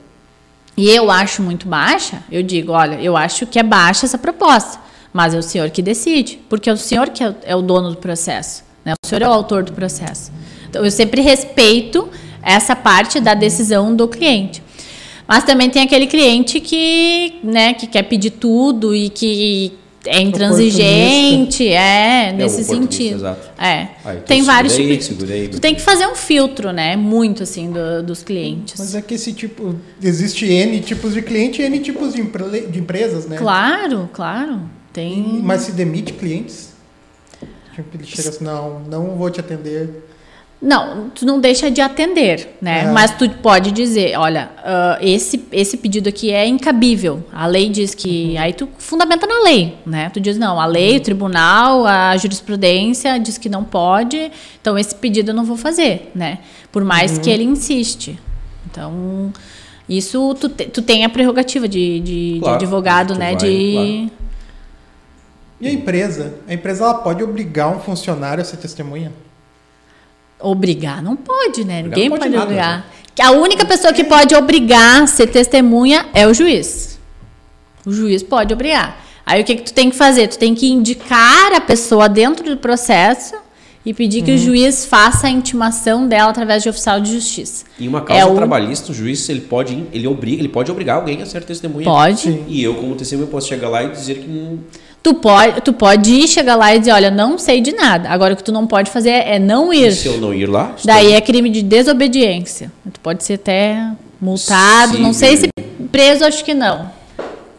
e eu acho muito baixa, eu digo, olha, eu acho que é baixa essa proposta, mas é o senhor que decide, porque é o senhor que é, é o dono do processo, né? O senhor é o autor do processo. Então, eu sempre respeito essa parte da decisão do cliente. Mas também tem aquele cliente que, né, que quer pedir tudo e que é intransigente, é, nesse é sentido. Exato. É. Aí, tem vários tipos. Tu tem que fazer um filtro, né? Muito assim do, dos clientes. Mas é que esse tipo existe N tipos de cliente e N tipos de, de empresas, né? Claro, claro. Tem. E, mas se demite clientes? Tipo, ele chega assim, não, não vou te atender. Não, tu não deixa de atender, né? É. Mas tu pode dizer, olha, uh, esse, esse pedido aqui é incabível. A lei diz que. Uhum. Aí tu fundamenta na lei, né? Tu diz, não, a lei, uhum. o tribunal, a jurisprudência diz que não pode, então esse pedido eu não vou fazer, né? Por mais uhum. que ele insiste. Então, isso tu, te, tu tem a prerrogativa de, de, claro, de advogado, né? Vai, de. Claro. E a empresa? A empresa ela pode obrigar um funcionário a ser testemunha? Obrigar não pode, né? Obrigar Ninguém pode, pode nada, obrigar. Né? A única pessoa que pode obrigar a ser testemunha é o juiz. O juiz pode obrigar. Aí o que, que tu tem que fazer? Tu tem que indicar a pessoa dentro do processo e pedir que uhum. o juiz faça a intimação dela através de oficial de justiça. E uma causa é trabalhista, o... o juiz ele pode, ele obriga, ele pode obrigar alguém a ser testemunha. Pode. Sim. E eu, como testemunha, posso chegar lá e dizer que não Tu pode, tu pode ir, chegar lá e dizer, olha, não sei de nada. Agora o que tu não pode fazer é não ir. E se eu não ir lá? Daí é crime de desobediência. Tu pode ser até multado, sim, não sei se preso, acho que não.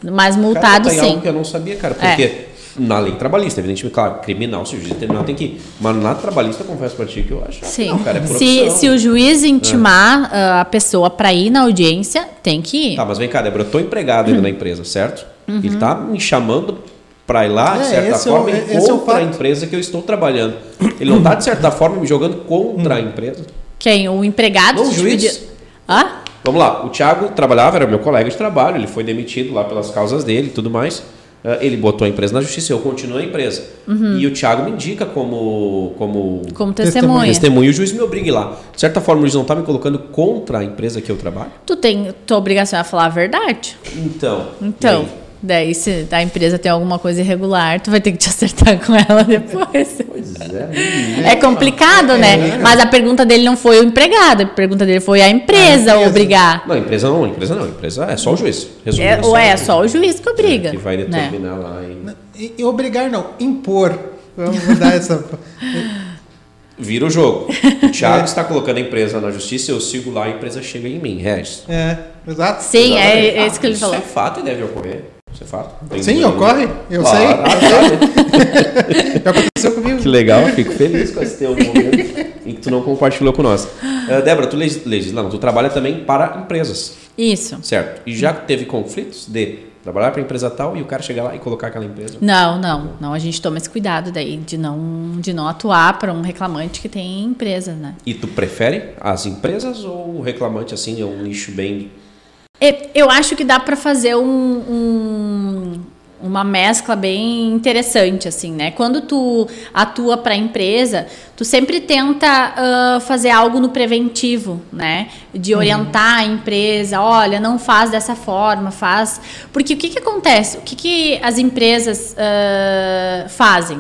Mas multado cara, sim. algo que eu não sabia, cara, porque é. na lei trabalhista, evidentemente, claro, criminal, se o juiz determinar tem que ir. Mas na trabalhista, confesso para ti que eu acho. Sim. Não, cara, é se, se o juiz intimar é. uh, a pessoa para ir na audiência, tem que ir. Tá, mas vem cá, Débora, eu tô empregado ainda na empresa, certo? Uhum. Ele tá me chamando para ir lá, de é, certa forma, é, é contra é a empresa que eu estou trabalhando. Ele não está, de certa forma, me jogando contra a empresa. Quem? O empregado? Não, o juiz. Ah? Vamos lá, o Thiago trabalhava, era meu colega de trabalho, ele foi demitido lá pelas causas dele e tudo mais. Uh, ele botou a empresa na justiça, eu continuo a empresa. Uhum. E o Thiago me indica como como, como testemunha. testemunha. E o juiz me obriga lá. De certa forma, o juiz não está me colocando contra a empresa que eu trabalho? Tu tem tua obrigação a falar a verdade. Então. Então. Daí, se a empresa tem alguma coisa irregular, tu vai ter que te acertar com ela depois. Pois é. É complicado, né? É. Mas a pergunta dele não foi o empregado, a pergunta dele foi a empresa, a empresa. obrigar. Não, a empresa não, a empresa não, a empresa é só o juiz. Resumindo, é, ou é, é só o juiz que obriga. É, que vai determinar né? lá. E... E, obrigar não, impor. Vamos mudar essa. Vira o jogo. O Thiago é. está colocando a empresa na justiça, eu sigo lá, a empresa chega em mim, Regis. É, exato. Sim, é, é isso que ele falou. Isso é fato e deve ocorrer. Isso é fato. Tem Sim, ocorre. Eu claro. sei. Ah, Já aconteceu comigo. Que legal, fico feliz com esse teu momento em que tu não compartilhou com nós. Uh, Débora, tu legisla, não, tu trabalha também para empresas. Isso. Certo. E já teve conflitos de trabalhar para empresa tal e o cara chegar lá e colocar aquela empresa? Não, não, não. A gente toma esse cuidado daí de não, de não atuar para um reclamante que tem empresa, né? E tu prefere as empresas ou o reclamante assim é um nicho bem eu acho que dá para fazer um, um, uma mescla bem interessante, assim, né? Quando tu atua para a empresa, tu sempre tenta uh, fazer algo no preventivo, né? De uhum. orientar a empresa, olha, não faz dessa forma, faz... Porque o que, que acontece? O que, que as empresas uh, fazem?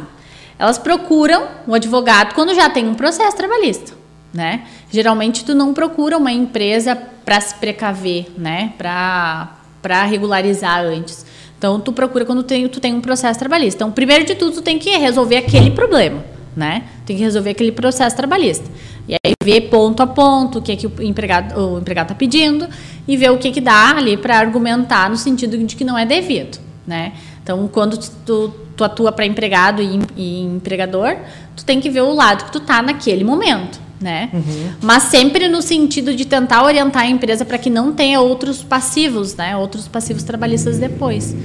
Elas procuram o advogado quando já tem um processo trabalhista, né? Geralmente tu não procura uma empresa para se precaver, né? Para regularizar antes. Então tu procura quando tem, tu tem um processo trabalhista. Então, primeiro de tudo, tu tem que resolver aquele problema, né? Tem que resolver aquele processo trabalhista. E aí ver ponto a ponto o que, é que o empregado o empregado está pedindo e ver o que, que dá ali para argumentar no sentido de que não é devido, né? Então, quando tu tu atua para empregado e, e, empregador, tu tem que ver o lado que tu tá naquele momento, né? Uhum. Mas sempre no sentido de tentar orientar a empresa para que não tenha outros passivos, né? Outros passivos trabalhistas depois.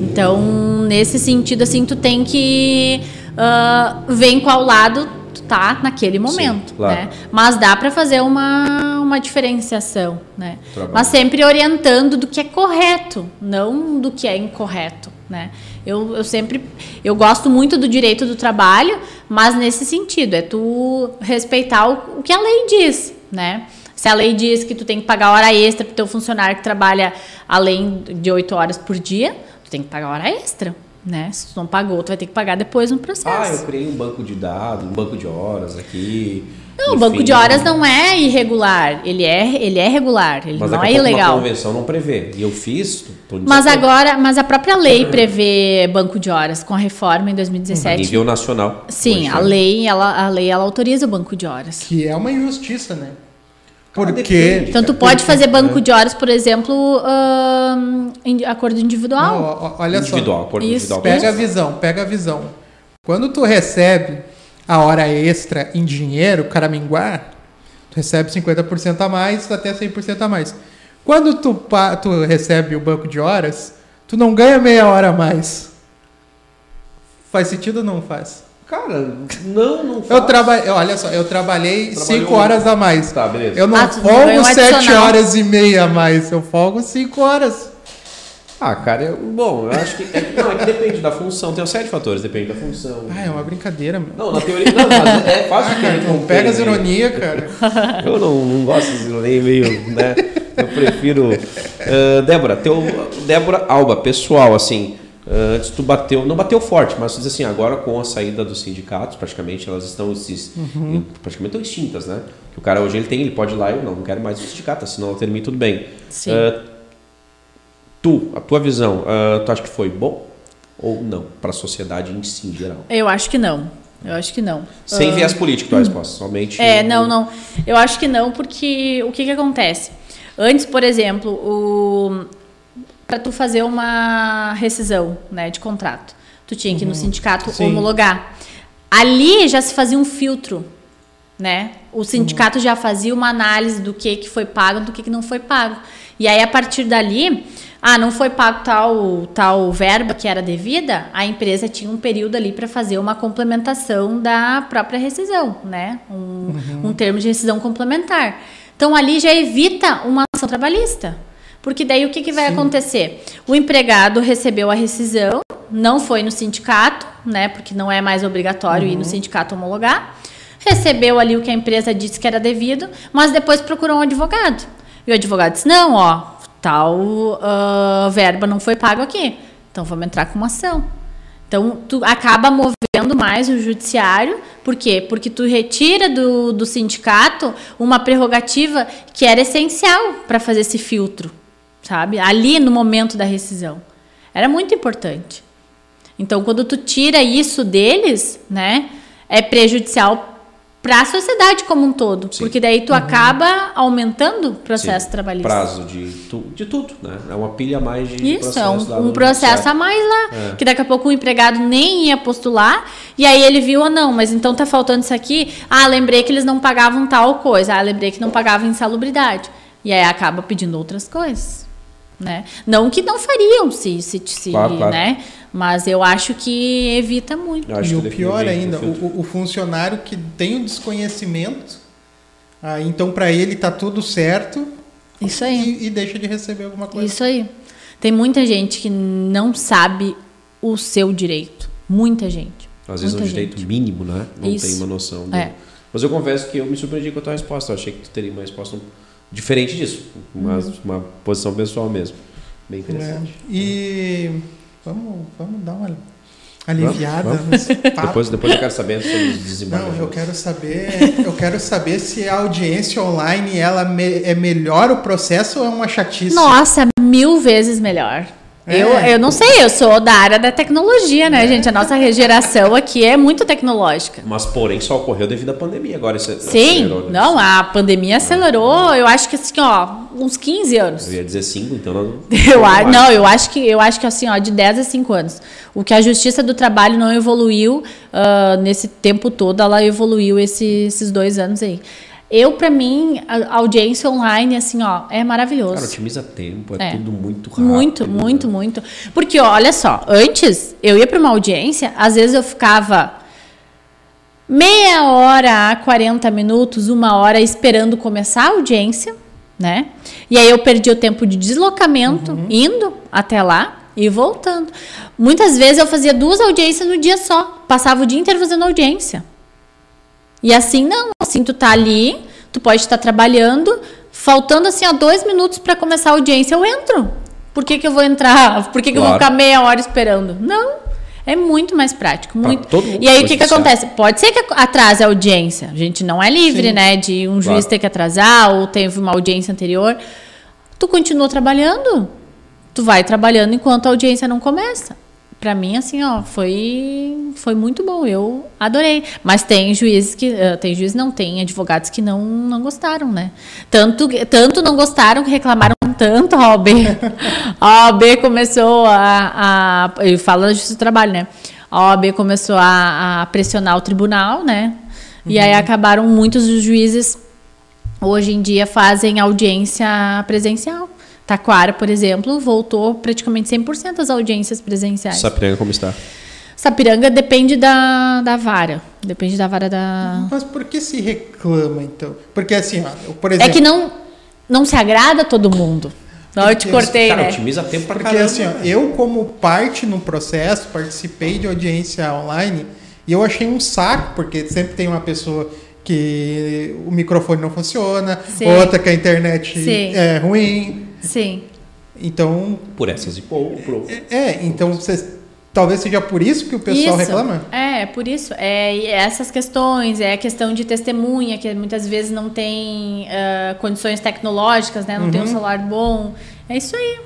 Então, nesse sentido, assim, tu tem que uh, ver em qual lado tu tá naquele momento, Sim, claro. né? Mas dá para fazer uma, uma diferenciação, né? Trabalho. Mas sempre orientando do que é correto, não do que é incorreto, né? Eu, eu sempre eu gosto muito do direito do trabalho, mas nesse sentido é tu respeitar o, o que a lei diz, né? Se a lei diz que tu tem que pagar hora extra para o teu funcionário que trabalha além de oito horas por dia, tu tem que pagar hora extra. Né? Se tu não pagou, tu vai ter que pagar depois no processo. Ah, eu criei um banco de dados, um banco de horas aqui. Não, o banco de horas não é irregular, ele é, ele é regular, ele mas não é ilegal. A convenção não prevê. E eu fiz. Mas agora, mas a própria lei prevê banco de horas com a reforma em 2017. A nível nacional. Sim, a lei, ela, a lei ela autoriza o banco de horas. Que é uma injustiça, né? Porque. Então, tu pode fazer banco de horas, por exemplo, uh, acordo individual. Não, olha individual, só. Acordo Isso. individual. Pega a visão, pega a visão. Quando tu recebe a hora extra em dinheiro, caraminguá, tu recebe 50% a mais, até 100% a mais. Quando tu, tu recebe o banco de horas, tu não ganha meia hora a mais. Faz sentido ou não faz? Cara, não, não faz. Eu trabalhei, olha só, eu trabalhei 5 horas a mais. Tá, beleza. Eu não ah, folgo 7 horas e meia a mais, eu folgo 5 horas. Ah, cara, eu, bom, eu acho que. É, não, é que depende da função. Tem sete fatores, depende da função. Ah, é uma brincadeira, meu. Não, na teoria. Não, mas é fácil ah, cara, não pega as ironias, cara. Eu não, não gosto das ironias meio, né? Eu prefiro. Uh, Débora, teu. Débora Alba, pessoal, assim. Uh, antes tu bateu, não bateu forte, mas diz assim, agora com a saída dos sindicatos, praticamente elas estão uhum. praticamente estão extintas, né? Que o cara hoje ele tem, ele pode ir lá e eu não, não quero mais o sindicato, senão eu termino tudo bem. Sim. Uh, Tu, a tua visão, uh, tu acha que foi bom ou não para a sociedade em si, em geral? Eu acho que não. Eu acho que não. Sem uh, viés político, tua resposta, somente. É, não, não. Eu acho que não, porque o que, que acontece? Antes, por exemplo, o para tu fazer uma rescisão, né, de contrato, tu tinha que ir no uhum. sindicato Sim. homologar. Ali já se fazia um filtro, né? O sindicato uhum. já fazia uma análise do que que foi pago, do que que não foi pago. E aí a partir dali, ah, não foi pago tal, tal verba que era devida, a empresa tinha um período ali para fazer uma complementação da própria rescisão, né? Um, uhum. um termo de rescisão complementar. Então ali já evita uma ação trabalhista. Porque daí o que, que vai Sim. acontecer? O empregado recebeu a rescisão, não foi no sindicato, né? Porque não é mais obrigatório uhum. ir no uhum. sindicato homologar. Recebeu ali o que a empresa disse que era devido, mas depois procurou um advogado. E o advogado disse: não, ó, tal uh, verba não foi pago aqui. Então vamos entrar com uma ação. Então tu acaba movendo mais o judiciário, por quê? Porque tu retira do, do sindicato uma prerrogativa que era essencial para fazer esse filtro, sabe? Ali no momento da rescisão. Era muito importante. Então quando tu tira isso deles, né, é prejudicial para a sociedade como um todo. Sim. Porque daí tu uhum. acaba aumentando o processo Sim. trabalhista. Prazo de, tu, de tudo, né? É uma pilha a mais de Isso, é um, um processo a mais lá. É. Que daqui a pouco o empregado nem ia postular. E aí ele viu, ou ah, não, mas então tá faltando isso aqui. Ah, lembrei que eles não pagavam tal coisa. Ah, lembrei que não pagavam insalubridade. E aí acaba pedindo outras coisas. Né? Não que não fariam se, se, se claro, claro. né? Mas eu acho que evita muito. E o pior ainda, o, o, funcionário que tem o desconhecimento, ah, então para ele está tudo certo. Isso aí. E, e, deixa de receber alguma coisa. Isso aí. Tem muita gente que não sabe o seu direito. Muita gente. Às vezes é um direito mínimo, né? Não Isso. tem uma noção. Do... É. Mas eu confesso que eu me surpreendi com a tua resposta. Eu achei que tu teria uma resposta diferente disso. Uma, hum. uma posição pessoal mesmo. Bem interessante. É. E vamos, vamos dar uma aliviada vamos, vamos. Depois, depois eu quero saber sobre os desembargadores. Não, eu quero saber, eu quero saber se a audiência online ela me, é melhor o processo ou é uma chatice? Nossa, mil vezes melhor. É. Eu, eu não sei, eu sou da área da tecnologia, né, gente? A nossa geração aqui é muito tecnológica. Mas, porém, só ocorreu devido à pandemia. Agora isso Sim, acelerou, né? não, a pandemia acelerou, eu acho que assim, ó, uns 15 anos. Eu ia dizer 5, então não. Eu, a- não, eu acho que eu acho que assim, ó, de 10 a 5 anos. O que a Justiça do Trabalho não evoluiu ah, nesse tempo todo, ela evoluiu esse- esses dois anos aí. Eu, pra mim, a audiência online, assim, ó, é maravilhoso. Cara, otimiza tempo, é, É. tudo muito rápido. Muito, né? muito, muito. Porque, ó, olha só, antes eu ia para uma audiência, às vezes eu ficava meia hora a 40 minutos, uma hora esperando começar a audiência, né? E aí eu perdi o tempo de deslocamento, indo até lá e voltando. Muitas vezes eu fazia duas audiências no dia só, passava o dia inteiro fazendo audiência. E assim não, assim tu tá ali, tu pode estar trabalhando, faltando assim ó, dois minutos para começar a audiência, eu entro. Por que, que eu vou entrar? Por que, que eu vou Claro. ficar meia hora esperando? Não. É muito mais prático, muito. E aí o que, que acontece? Pode ser que atrase a audiência. A gente não é livre, Sim. né, de um juiz Claro. ter que atrasar ou teve uma audiência anterior. Tu continua trabalhando. Tu vai trabalhando enquanto a audiência não começa. Pra mim, assim, ó, foi, foi muito bom. Eu adorei. Mas tem juízes que. eh, tem juízes, não, tem advogados que não, não gostaram, né? Tanto, tanto não gostaram que reclamaram tanto a OAB. A OAB começou a. a eu falo da Justiça do Trabalho, né? A OAB começou a, a pressionar o tribunal, né? E aí acabaram muitos dos juízes hoje em dia fazem audiência presencial. Taquara, por exemplo, voltou praticamente 100% das audiências presenciais. Sapiranga como está? Sapiranga depende da, da vara. Depende da vara da. Mas por que se reclama, então? Porque assim, ó, por exemplo... É que não, não se agrada a todo mundo. Não, eu te Porque, cortei, Cara, né? otimiza tempo pra Porque caramba. assim, ó, eu como parte no processo, participei de audiência online e eu achei um saco, porque sempre tem uma pessoa que o microfone não funciona, Sim. outra que a internet Sim. é ruim. Sim. Então, Por essas e por. por- é, então vocês, talvez seja por isso que o pessoal Isso. reclama. É, é por isso. É essas questões, é a questão de testemunha, que muitas vezes não tem ah, condições tecnológicas, né? Não tem um celular bom. É isso aí.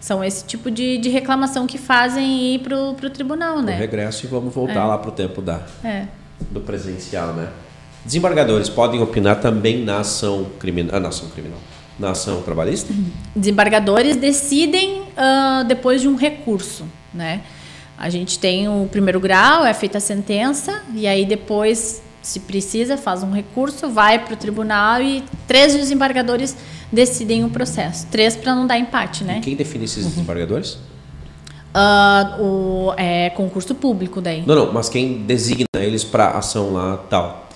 São esse tipo de, de reclamação que fazem ir pro, pro tribunal, né? regresso e vamos voltar lá pro tempo da, É. do presencial, né? Desembargadores podem opinar também na ação criminal. Na ação criminal. Na ação trabalhista? desembargadores decidem ah, depois de um recurso, né? A gente tem o primeiro grau, é feita a sentença e aí depois, se precisa, faz um recurso, vai para o tribunal e três desembargadores decidem o processo. Três para não dar empate, né? E quem define esses desembargadores? Ah, o é concurso público daí. Não, não, mas quem designa eles pra ação lá tal?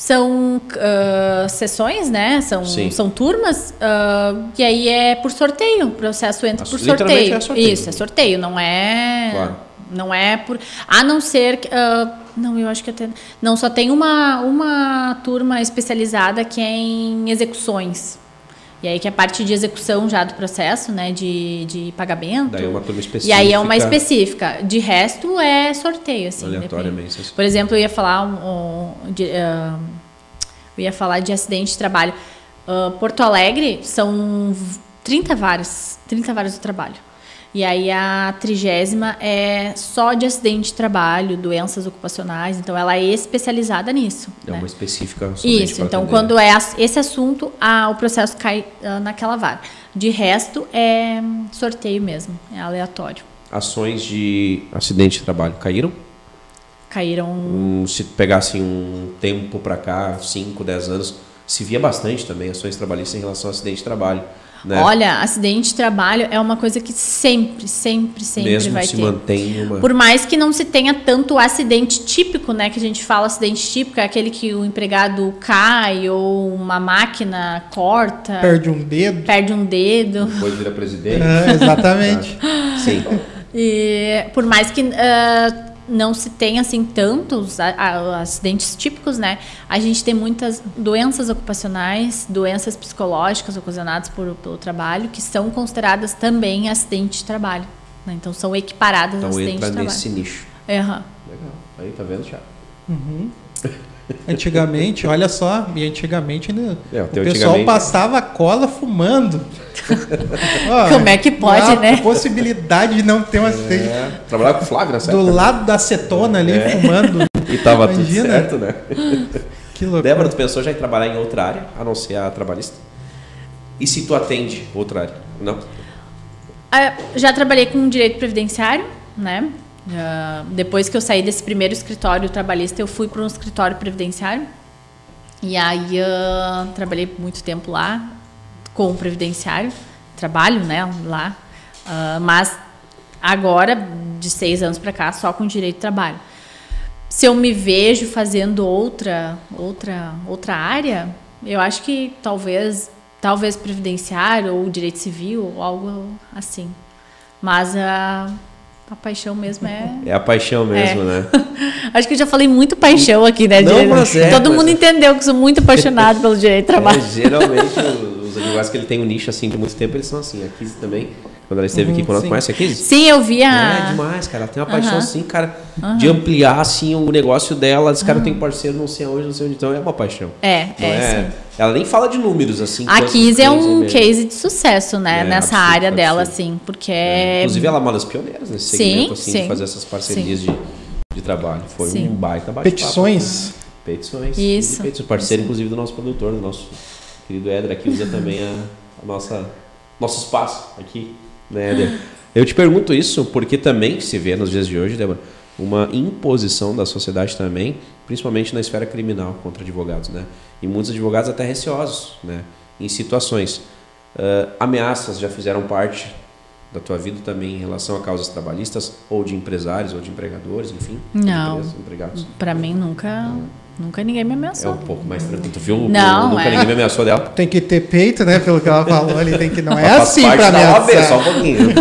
São ah, sessões, né? São, Sim. são turmas, ah, e aí é por sorteio. O processo entra por Literalmente sorteio. é sorteio. Isso, é sorteio, não é. Claro. Não é por. A não ser. que, ah, não, eu acho que até. Não, só tem uma, uma turma especializada que é em execuções. E aí que é a parte de execução já do processo, né? De, de pagamento. Daí é uma turma E específica. aí é uma específica. De resto é sorteio, assim. Aleatoriamente. depende. Por exemplo, eu ia falar um, um, de, ah, eu ia falar de acidente de trabalho. Ah, Porto Alegre são 30 varas, 30 varas de trabalho. E aí a trigésima é só de acidente de trabalho, doenças ocupacionais, então ela é especializada nisso. É né? uma específica Isso, então atender. quando é esse assunto, a- o processo cai ah, naquela vara. De resto, é sorteio mesmo, é aleatório. Ações de acidente de trabalho caíram? Caíram Um, se pegassem um tempo pra cá, 5, 10 anos, se via bastante também ações trabalhistas em relação ao acidente de trabalho. Né? Olha, acidente de trabalho é uma coisa que sempre, sempre, sempre Mesmo vai se ter. mantém uma. Por mais que não se tenha tanto acidente típico, né? Que a gente fala acidente típico, é aquele que o empregado cai ou uma máquina corta, Perde um dedo. perde um dedo. Depois vira presidente. É, exatamente. Sim. E por mais que ah, não se tenha assim tantos a- a- acidentes típicos, né? A gente tem muitas doenças ocupacionais, doenças psicológicas ocasionadas por, pelo trabalho, que são consideradas também acidente de trabalho. né? Então são equiparadas a Então acidente entra de trabalho. nesse nicho. Aham. Legal. Aí tá vendo, Thiago? Antigamente, olha só, e antigamente ainda, É, o pessoal antigamente- passava cola fumando. Ó, Como é que pode, a né? possibilidade de não ter um assistente É, trabalhava com o Flávio nessa do época. lado da acetona ali, É. fumando. E tava tudo Imagina. certo, né? Que loucura. Débora, tu pensou já em trabalhar em outra área, a não ser a trabalhista? E se tu atende outra área? Não? Ah, Já trabalhei com direito previdenciário, né? Já- depois que eu saí desse primeiro escritório trabalhista, eu fui para um escritório previdenciário. E aí ah, trabalhei muito tempo lá com o previdenciário, trabalho, né, lá. Ah, mas agora, de seis anos para cá, só com direito de trabalho. Se eu me vejo fazendo outra, outra, outra área, eu acho que talvez, talvez previdenciário ou direito civil ou algo assim. Mas a, a paixão mesmo é. É a paixão mesmo, né? Acho que eu já falei muito paixão aqui, né? Não, mas é, Todo mas mundo é. entendeu que sou muito apaixonado pelo direito de trabalho. É, geralmente os advogados que ele tem um nicho assim de muito tempo, eles são assim. A Kizzy também, quando ela esteve aqui conosco, sim. conhece a Kizzy? Sim, eu vi a. É demais, cara. Ela tem uma paixão Aham. assim, cara, de ampliar assim o negócio dela. Esse cara tem parceiro não sei aonde, não sei onde. Então é uma paixão. É, Não é, sim. Ela nem fala de números assim. A Kiz é um mesmo. case de sucesso, né? É, nessa absurdo, área dela, absurdo. assim, porque É, é. Inclusive, ela é uma das pioneiras nesse Sim, segmento, assim, sim. de fazer essas parcerias de, de trabalho. Foi Sim. um baita bate Petições. Petições. Isso. Petições. Parceiro, inclusive, do nosso produtor, do nosso querido Éder, aqui usa também a, a nossa, nosso espaço aqui, né, Éder? Eu te pergunto isso porque também se vê nos dias de hoje, Débora, uma imposição da sociedade também, principalmente na esfera criminal contra advogados, né? E muitos advogados até receosos, né? Em situações. Ah, ameaças já fizeram parte da tua vida também em relação a causas trabalhistas ou de empresários ou de empregadores, enfim? Não. Pra mim, nunca. Nunca ninguém me É ameaçou. um pouco mais tranquilo. Tu viu? Não, Nunca é. ninguém me ameaçou dela. Tem que ter peito, né? Pelo que ela falou ali, tem que não é assim pra da OAB, ameaçar. só um pouquinho.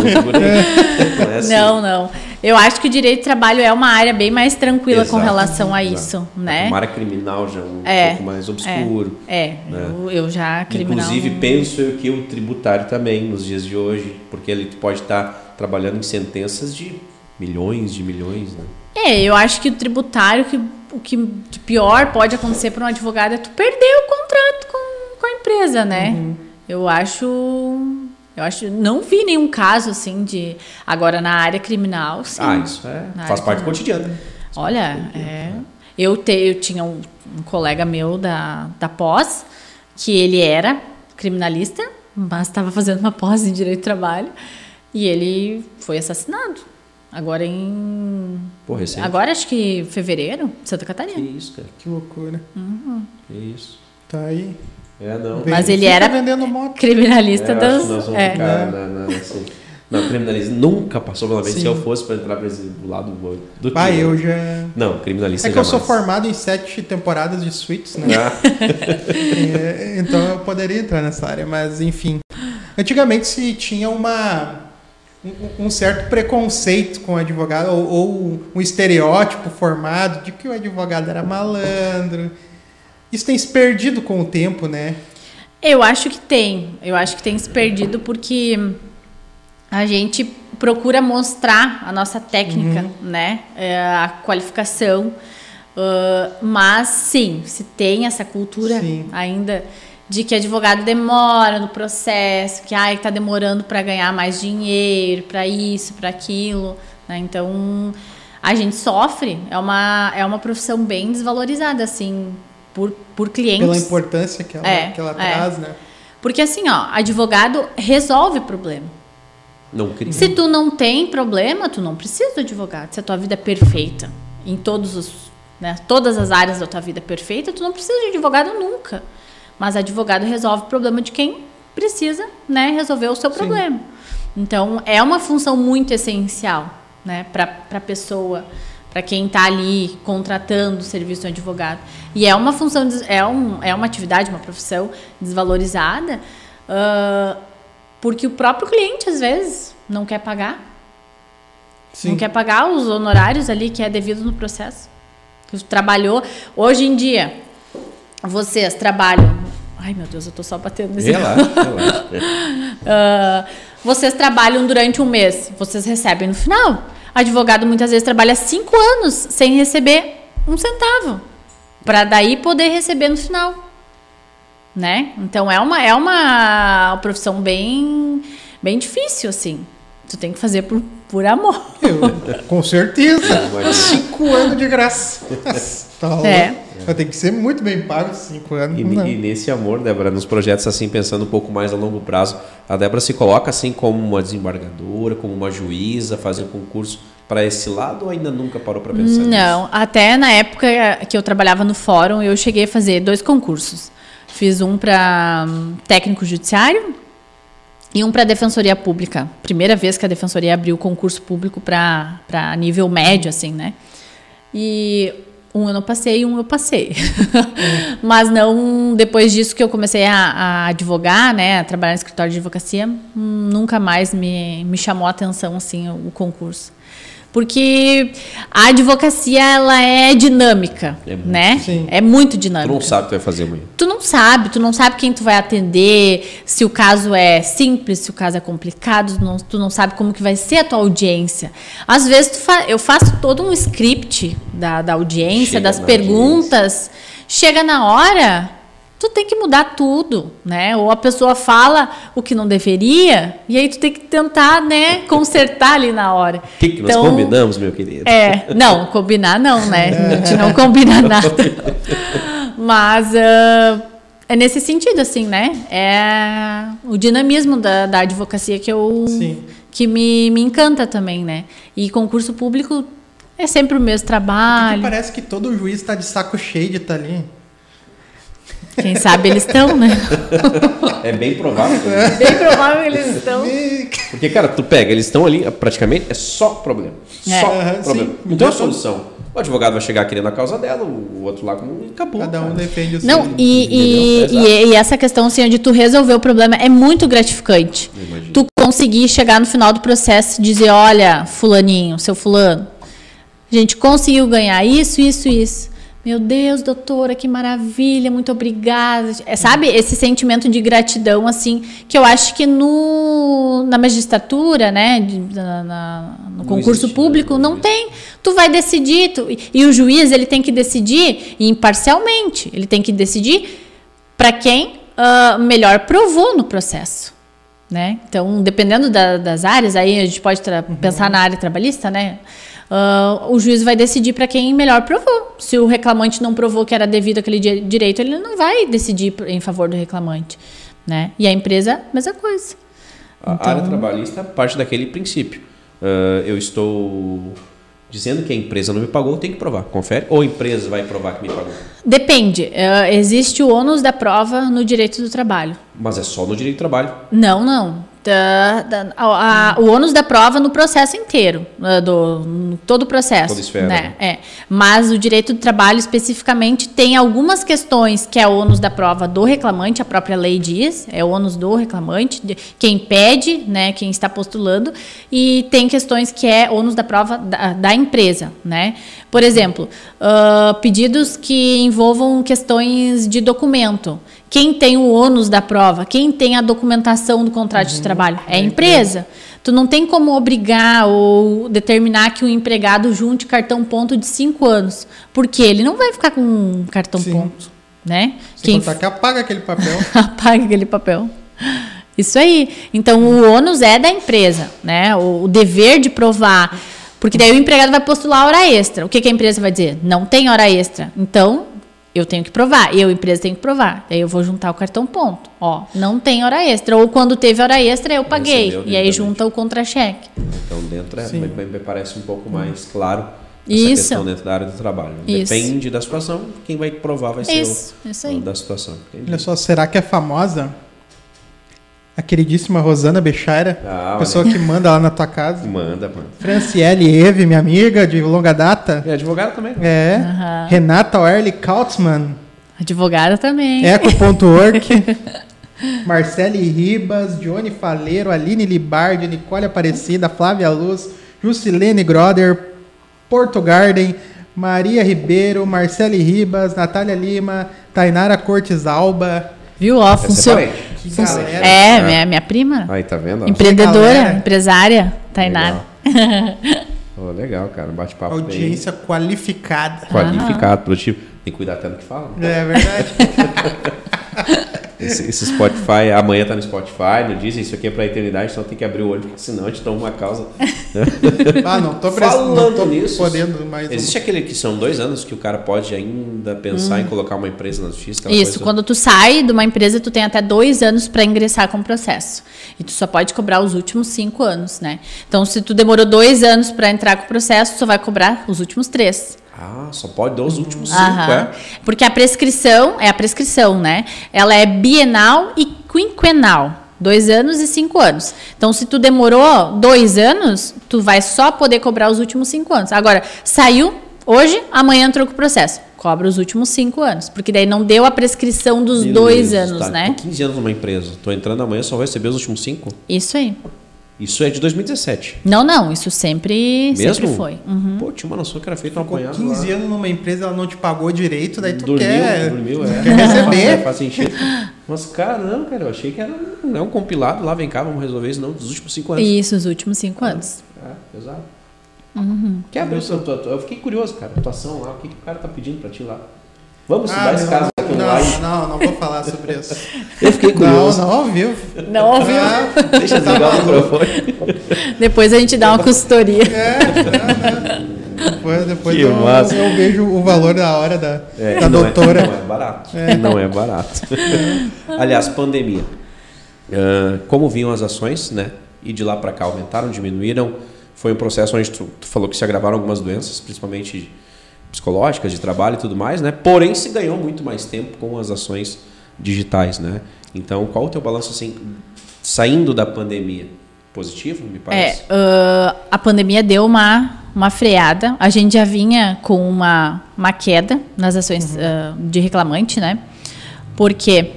Não é assim. Não, não. Eu acho que o direito de trabalho é uma área bem mais tranquila com Exato, relação a exato. isso, né? Uma área criminal já um É, pouco mais obscuro. É, né? eu, eu já criminal. Inclusive, penso eu que o tributário também, nos dias de hoje, porque ele pode estar trabalhando em sentenças de milhões de milhões, né? É, eu acho que o tributário, que, o que de pior pode acontecer para um advogado é tu perder o contrato com, com a empresa, né? Uhum. Eu acho. Eu acho. Não vi nenhum caso assim de. Agora, na área criminal, sim. Ah, isso é, faz parte do cotidiano. Olha, é, eu, te, eu tinha um, um colega meu da, da pós, que ele era criminalista, mas estava fazendo uma pós em direito do trabalho, e ele foi assassinado. Agora em. Pô, recente. Agora acho que fevereiro, Santa Que Catarina. isso, cara. Que loucura. Que isso. Tá aí. É, não. Mas ele era- vendendo moto. Criminalista É, das. que nós vamos é. ficar na, na, assim, na criminalista. Nunca passou pela mente Sim. se eu fosse para entrar para esse do lado do, Pai, eu já. Não, criminalista É que eu sou jamais. formado em sete temporadas de Suits, né? Ah, É, então eu poderia entrar nessa área, mas enfim. Antigamente se tinha uma um, um certo preconceito com o advogado, ou, ou um estereótipo formado de que o advogado era malandro. Isso tem se perdido com o tempo, né? Eu acho que tem. Eu acho que tem se perdido porque a gente procura mostrar a nossa técnica, né? É, a qualificação. Ah, mas sim, se tem essa cultura Sim. ainda de que advogado demora no processo, que ai, tá demorando para ganhar mais dinheiro, para isso, para aquilo, né? Então, a gente sofre, é uma é uma profissão bem desvalorizada assim por por clientes. Pela importância que ela, É, que ela é. traz, né? Porque assim, ó, advogado resolve problema. não cria. Se tu não tem problema, tu não precisa do advogado. Se a tua vida é perfeita, em todos os, né, todas as áreas da tua vida é perfeita, tu não precisa de advogado nunca. Mas advogado resolve o problema de quem precisa, né, resolver o seu problema. Então, é uma função muito essencial, né, para a pessoa, para quem está ali contratando o serviço de um advogado. E é uma função, é, um, é uma atividade, uma profissão desvalorizada, ah, porque o próprio cliente, às vezes, não quer pagar. Sim. Não quer pagar os honorários ali que é devido no processo. Que trabalhou. Hoje em dia, vocês trabalham. Ai, meu Deus, eu tô só batendo nesse. Relaxa, relaxa. Ah, vocês trabalham durante um mês, vocês recebem no final. Advogado muitas vezes trabalha cinco anos sem receber um centavo. Para daí poder receber no final. né? Então é uma, é uma profissão bem, bem difícil, assim. Tu tem que fazer por, por amor. Eu, com certeza. cinco anos de graça. Tá É. Vai ter que ser muito bem pago cinco anos. E, e nesse amor, Débora, nos projetos assim, pensando um pouco mais a longo prazo, a Débora se coloca assim como uma desembargadora, como uma juíza, fazer um concurso para esse lado ou ainda nunca parou para pensar nisso? Não, até na época que eu trabalhava no fórum, eu cheguei a fazer dois concursos. Fiz um para técnico judiciário e um para defensoria pública. Primeira vez que a defensoria abriu concurso público para nível médio, assim, né? E um eu não passei e um eu passei. Mas não depois disso que eu comecei a, a advogar, né, a trabalhar no escritório de advocacia, hum, nunca mais me, me chamou a atenção assim o, o concurso. Porque a advocacia ela é dinâmica, É muito. né? Sim. É muito Tu dinâmica não sabe o que tu vai fazer amanhã. tu não sabe, tu não sabe quem tu vai atender, se o caso é simples, se o caso é complicado, tu não, tu não sabe como que vai ser a tua audiência. Às vezes tu fa- eu faço todo um script da, da audiência, Chega das perguntas, chega na hora, tu tem que mudar tudo, né? Ou a pessoa fala o que não deveria, e aí tu tem que tentar, né, consertar ali na hora. O que, que nós Então, combinamos, meu querido? é, não, combinar não, né? A gente não combina nada. Mas ah, é nesse sentido, assim, né? É o dinamismo da, da advocacia que eu Sim. que me, me encanta também, né? E concurso público é sempre o mesmo Porque trabalho. parece que todo juiz tá de saco cheio de estar ali. Quem sabe eles estão, né? É bem provável. Bem provável que eles estão. E- Porque, cara, tu pega, eles estão ali, praticamente, é só problema. É. Só Aham, problema. sim. Não tem uma solução. O advogado vai chegar querendo a causa dela, o outro lá como e acabou. Cada um cara. defende o Não, seu. e, Entendeu? e, e, e essa questão assim, de tu resolver o problema é muito gratificante. Tu conseguir chegar no final do processo e dizer, olha, fulaninho, seu fulano, a gente conseguiu ganhar isso, isso, isso. Meu Deus, doutora, que maravilha, muito obrigada. É, sabe, esse sentimento de gratidão, assim, que eu acho que no, na magistratura, né, na- na- no Não concurso existe, né? público, Não não tem. Tu vai decidir, tu- e, e o juiz, ele tem que decidir imparcialmente. Ele tem que decidir para quem ah, melhor provou no processo. Né? Então, dependendo da- das áreas, aí a gente pode tra- pensar na área trabalhista, né? Ah, o juiz vai decidir para quem melhor provou. Se o reclamante não provou que era devido aquele di- direito, ele não vai decidir em favor do reclamante. Né? E a empresa, mesma coisa. A Então- área trabalhista parte daquele princípio. Ah, eu estou dizendo que a empresa não me pagou, tem que provar. Confere. Ou a empresa vai provar que me pagou. Depende. Ah, existe o ônus da prova no direito do trabalho. Mas é só no direito do trabalho. Não, não. Da- da- a- a- o ônus da prova no processo inteiro, ah, do, no todo o processo. Toda esfera, né? né? É. Mas o direito do trabalho especificamente tem algumas questões que é o ônus da prova do reclamante, a própria lei diz, é o ônus do reclamante, de quem pede, né, quem está postulando, e tem questões que é ônus da prova da, da empresa, né? Por exemplo, ah, pedidos que envolvam questões de documento. Quem tem o ônus da prova? Quem tem a documentação do contrato de trabalho? É a empresa. Tu não tem como obrigar ou determinar que o empregado junte cartão ponto de cinco anos, porque ele não vai ficar com um cartão Sim. ponto, né? Sem contar que apaga aquele papel. apaga aquele papel. Isso aí. Então o ônus é da empresa, né? O, o dever de provar. Porque daí o empregado vai postular hora extra. O que, que a empresa vai dizer? Não tem hora extra. Então, eu tenho que provar. Eu, empresa, tenho que provar. Daí eu vou juntar o cartão ponto. Ó, não tem hora extra. Ou quando teve hora extra, eu paguei. Recebeu E aí junta o contra-cheque. Então dentro é, Sim. me, parece um pouco mais claro essa Isso. questão dentro da área do trabalho. Isso. Depende da situação, quem vai provar vai ser Isso, isso o, aí. o da situação. Entendi. Olha só, será que é famosa? A queridíssima Rosana Bechaira, Ah, pessoa que manda lá na tua casa. Manda, mano. Franciele Eve, minha amiga de longa data. É advogado também. né? É. Aham. Renata Oerli Kautzmann, Advogada também. Eco.org. Marcele Ribas, Johnny Faleiro, Aline Libardi, Nicole Aparecida, Flávia Luz, Jusilene Groder, Porto Garden, Maria Ribeiro, Marcele Ribas, Natália Lima, Tainara Cortes Alba. Viu? Ó, Essa é Fun- galera. É, minha, minha prima. Aí, tá vendo? ó? Empreendedora, empresária, Tainara. Ô, legal, cara. Bate-papo bem Audiência qualificada. qualificado, produtivo. Tem que cuidar até do que fala. né? É verdade. Esse, esse Spotify, amanhã tá no Spotify, no Disney, isso aqui é pra eternidade, então tem que abrir o olho, porque senão a gente toma uma causa. Ah, não tô precisando. Não Falando tô nisso, podendo mais. um. Existe aquele que são dois anos que o cara pode ainda pensar em colocar uma empresa na justiça? Isso, coisa- quando tu sai de uma empresa, tu tem até dois anos para ingressar com o processo. E tu só pode cobrar os últimos cinco anos, né? Então, se tu demorou dois anos para entrar com o processo, tu só vai cobrar os últimos três. Ah, só pode dar os últimos cinco, Aham. é? Porque a prescrição, é a prescrição, né? Ela é bienal e quinquenal. Dois anos e cinco anos. Então, se tu demorou dois anos, tu vai só poder cobrar os últimos cinco anos. Agora, saiu hoje, amanhã entrou com o processo. Cobra os últimos cinco anos. Porque daí não deu a prescrição dos Beleza, dois anos, tá. né? Tô 15 anos numa empresa. Tô entrando amanhã, só vai receber os últimos cinco? Isso aí. Isso é de 2017. Não, não, isso sempre, Mesmo? sempre foi. Uhum. Pô, tinha uma noção que era feito um apanhado 15 lá. anos numa empresa, ela não te pagou direito, daí tu dormiu, quer, dormiu, é. quer receber. É, faz sentido. Mas, cara, não, cara, eu achei que era um, é um compilado lá, vem cá, vamos resolver isso, não, dos últimos cinco anos. Isso, os últimos cinco anos. É, exato. Quebra isso, eu, tô- eu fiquei curioso, cara, a atuação lá, o que, que o cara tá pedindo pra ti lá? Vamos estudar Ah, esse caso online. não, não, não vou falar sobre isso. Eu fiquei não, curioso. não, ao vivo. Não ouviu? Ah, Deixa eu desligar o microfone. Depois a gente dá uma consultoria. é, é, é. Depois, depois eu, eu vejo o valor da hora da, É, da não doutora. É, não é barato. Não é barato. Aliás, pandemia. Ah, como vinham as ações, né? E de lá para cá aumentaram, diminuíram? Foi um processo onde tu, tu falou que se agravaram algumas doenças, principalmente psicológicas, de trabalho e tudo mais, né? Porém, se ganhou muito mais tempo com as ações digitais, né? Então, qual o teu balanço assim, saindo da pandemia? Positivo, me É, parece? ah, a pandemia deu uma, uma freada. A gente já vinha com uma, uma queda nas ações ah, de reclamante, né? Porque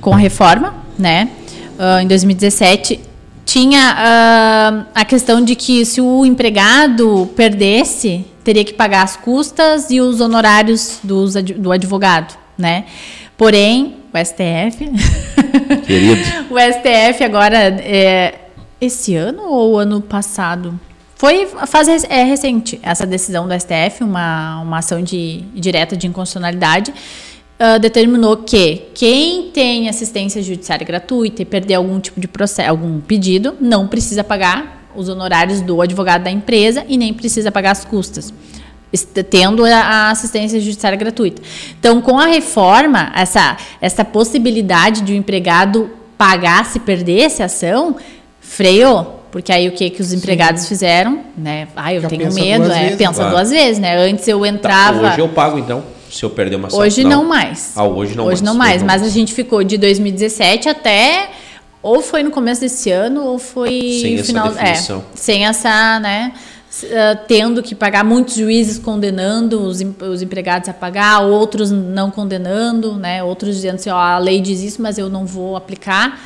com a reforma, né? ah, em 2017 tinha a questão de que se o empregado perdesse, teria que pagar as custas e os honorários dos do advogado, né? Porém, o STF Querido. o STF agora, é, esse ano ou ano passado? Foi a fase rec- é, recente essa decisão do STF, uma, uma ação de, direta de inconstitucionalidade, ah, determinou que quem tem assistência judiciária gratuita e perder algum tipo de processo, algum pedido, não precisa pagar os honorários do advogado da empresa e nem precisa pagar as custas tendo a- assistência judiciária gratuita. Então, com a reforma, essa, essa possibilidade de o empregado pagar se perdesse a ação, freou. Porque aí o que, que os empregados fizeram? Né? Ah, eu Já tenho pensa medo, duas é, vezes. pensa Claro. duas vezes, né? Antes eu Tá, entrava. hoje eu pago então, se eu perder uma ação. Hoje não, mais. Ah, hoje não hoje mais. não mais. Hoje não mas mais. a gente ficou de 2017 até. Ou foi no começo desse ano, ou foi Sem essa final. definição. É, sem essa, né? ah, tendo que pagar muitos juízes condenando os, os empregados a pagar, outros não condenando, né? Outros dizendo assim, ó, a lei diz isso, mas eu não vou aplicar.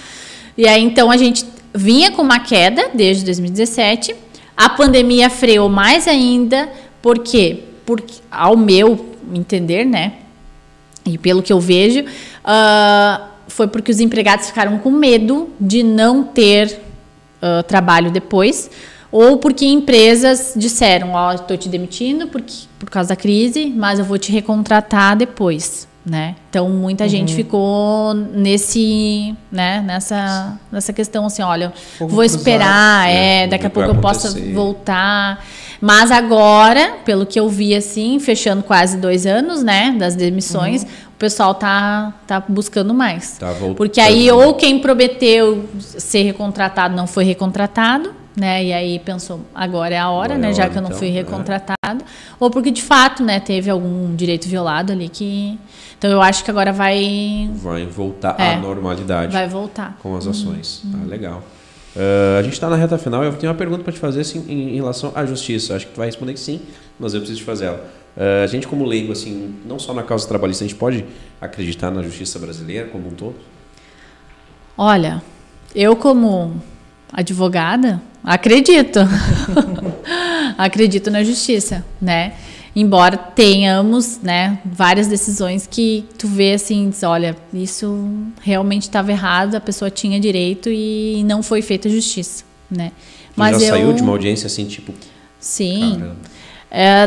E aí então a gente vinha com uma queda desde 2017. A pandemia freou mais ainda, por quê? Porque, ao meu entender, né? E pelo que eu vejo, ah, foi porque os empregados ficaram com medo de não ter ah, trabalho depois, ou porque empresas disseram, ó, estou te demitindo porque, por causa da crise, mas eu vou te recontratar depois, né? Então muita gente ficou nesse, né, nessa, nessa questão assim, olha, Fogo vou cruzado. esperar, É, é, daqui a pouco eu posso acontecer. voltar. Mas agora, pelo que eu vi assim, fechando quase dois anos, né, das demissões, o pessoal tá, tá buscando mais. Tá voltando. Porque aí ou quem prometeu ser recontratado não foi recontratado, né? E aí pensou, agora é a hora, Agora é né? a Já hora, que eu não então, fui é. recontratado. Ou porque de fato, né, teve algum direito violado ali que. Então eu acho que agora vai, Vai voltar É. à normalidade vai voltar. com as ações. Tá legal. Ah, a gente está na reta final e eu tenho uma pergunta para te fazer assim, em, em relação à justiça. Acho que tu vai responder que sim, mas eu preciso te fazer ela. Ah, a gente, como leigo, assim, não só na causa trabalhista, a gente pode acreditar na justiça brasileira como um todo? Olha, eu como advogada acredito. acredito na justiça, né? Embora tenhamos, né, várias decisões que tu vê assim, diz, olha, isso realmente estava errado, a pessoa tinha direito e não foi feita justiça, né? Tu já saiu de uma audiência assim, tipo, Sim. Caramba. É,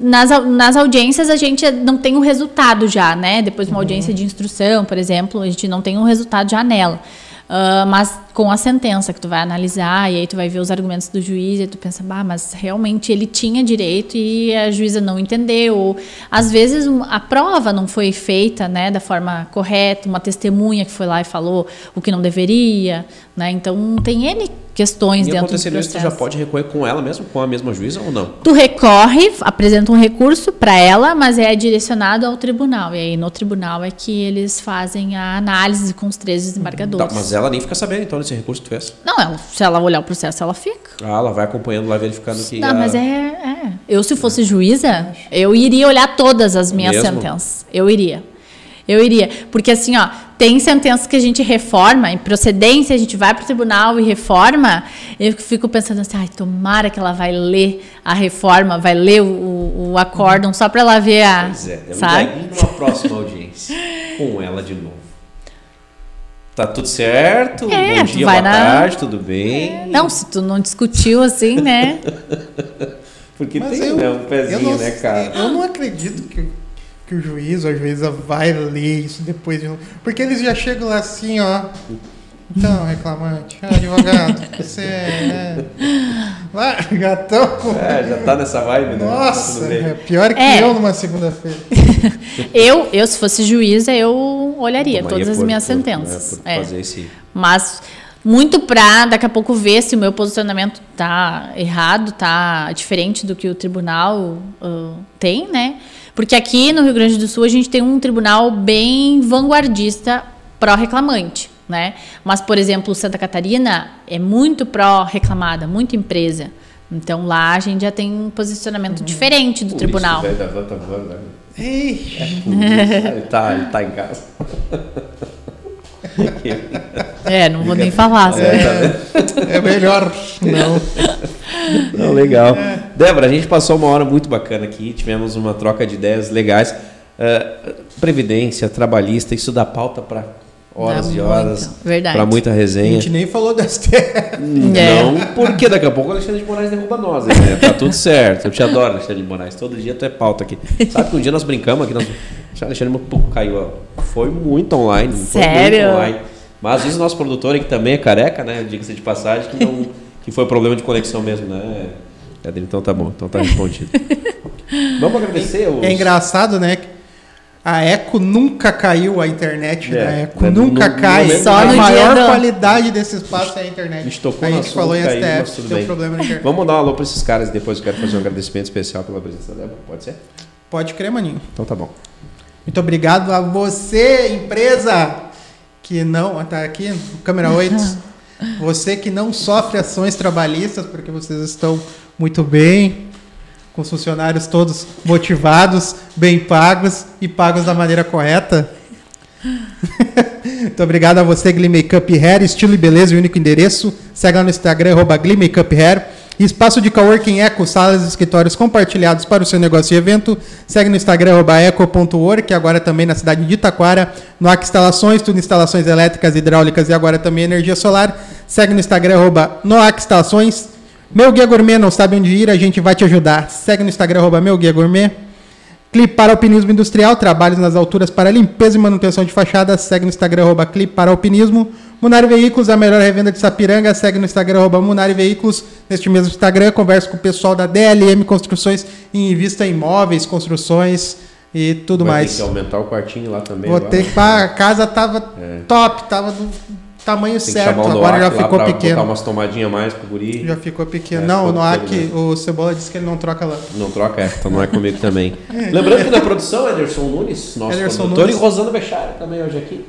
nas, nas audiências a gente não tem o resultado já, né? Depois de uma audiência de instrução, por exemplo, a gente não tem um resultado já nela. Uh, mas com a sentença que tu vai analisar e aí tu vai ver os argumentos do juiz e tu pensa, bah, mas realmente ele tinha direito e a juíza não entendeu. Ou, às vezes a prova não foi feita, né, da forma correta, uma testemunha que foi lá e falou o que não deveria, né? Então tem N questões e dentro do processo. isso, tu já pode recorrer com ela mesmo, com a mesma juíza ou não? Tu recorre, apresenta um recurso para ela, mas é direcionado ao tribunal. E aí no tribunal é que eles fazem a análise com os três desembargadores. Tá, mas ela nem fica sabendo então desse recurso que tu fez? Não, ela, se ela olhar o processo, ela fica. Ah, ela vai acompanhando lá, verificando que... Não, a... mas é, é, Eu, se fosse juíza, eu iria olhar todas as minhas mesmo? sentenças. Eu iria. Eu iria. Porque assim, ó, tem sentenças que a gente reforma, em procedência, a gente vai para o tribunal e reforma. Eu fico pensando assim, ai, tomara que ela vai ler a reforma, vai ler o, o acórdão só para ela ver a. Pois é, sabe? numa próxima audiência com ela de novo. Tá tudo certo? É, Bom dia, boa na... tarde, tudo bem? É, não, se tu não discutiu assim, né? Porque Mas tem eu, né, um pezinho, não, né, cara? Eu não acredito que que o juiz ou a juíza vai ler isso depois de novo. Porque eles já chegam lá assim, ó. Então, reclamante, advogado, você é. Vai, já estão com. É, já tá nessa vibe, né? Nossa, é pior que é. eu numa segunda-feira. eu, eu, se fosse juíza, eu olharia Tomaria todas as minhas por, sentenças. Né, é. fazer esse... Mas muito para daqui a pouco ver se o meu posicionamento tá errado, tá diferente do que o tribunal uh, tem, né? Porque aqui no Rio Grande do Sul a gente tem um tribunal bem vanguardista pró-reclamante, né? Mas, por exemplo, Santa Catarina é muito pró-reclamada, muito empresa. Então lá a gente já tem um posicionamento uhum. diferente do Por tribunal. Isso, da Vanta né? Ei. É, ele, tá, ele tá em casa. É, não vou nem falar. É, é melhor não. Não, legal. É. Débora, a gente passou uma hora muito bacana aqui, tivemos uma troca de ideias legais. Uh, previdência, trabalhista, isso dá pauta para horas e horas. Para muita resenha. A gente nem falou das terras. Não, é. porque daqui a pouco o Alexandre de Moraes derruba nós, né? Tá tudo certo. Eu te adoro, Alexandre de Moraes. Todo dia tu é pauta aqui. Sabe que um dia nós brincamos aqui, nós... Alexandre caiu, ó. Foi muito online. Sério? Muito online. Mas diz o nosso produtor que também é careca, né? Diga-se de passagem, que, não, que foi problema de conexão mesmo, né? Então tá bom, então tá respondido. Vamos agradecer os... É engraçado, né? A Eco nunca caiu a internet é, da Eco, né? nunca no, cai. No Só a maior qualidade desse espaço é a internet. A gente tocou a gente falou em STF, problema na internet. Vamos mandar um alô para esses caras e depois eu quero fazer um agradecimento especial pela presença dela. Pode ser? Pode crer, maninho. Então tá bom. Muito obrigado a você, empresa, que não. Tá aqui, câmera 8. você que não sofre ações trabalhistas, porque vocês estão muito bem, com os funcionários todos motivados, bem pagos e pagos da maneira correta. Muito obrigado a você, Glee Makeup Hair, estilo e beleza, o único endereço. Segue lá no Instagram, arroba Glee Makeup Hair. Espaço de coworking Eco, salas e escritórios compartilhados para o seu negócio e evento. Segue no Instagram, eco.work, agora também na cidade de Itaquara. NOAC Instalações, tudo instalações elétricas, hidráulicas e agora também energia solar. Segue no Instagram, NOAC Instalações. Meu Guia Gourmet, não sabe onde ir? A gente vai te ajudar. Segue no Instagram, arroba Meu Guia Gourmet. Clipe para Alpinismo Industrial, trabalhos nas alturas para limpeza e manutenção de fachadas. Segue no Instagram, arroba Clipe para Alpinismo. Munari Veículos, a melhor revenda de Sapiranga. Segue no Instagram, arroba Munari Veículos. Neste mesmo Instagram, conversa com o pessoal da DLM Construções e invista em imóveis, construções e tudo Vai mais. Ter que aumentar o quartinho lá também. Vou ter que. A casa tava é. top, tava do tamanho Tem certo, agora já ficou pequeno. botar umas tomadinhas mais pro guri. Já ficou pequeno. É, não, ficou no Ac, o Cebola disse que ele não troca lá. Não troca, é. Então não é comigo também. Lembrando que na produção, Ederson Nunes, nosso Ederson produtor, Nunes. e Rosana Bechara também hoje aqui.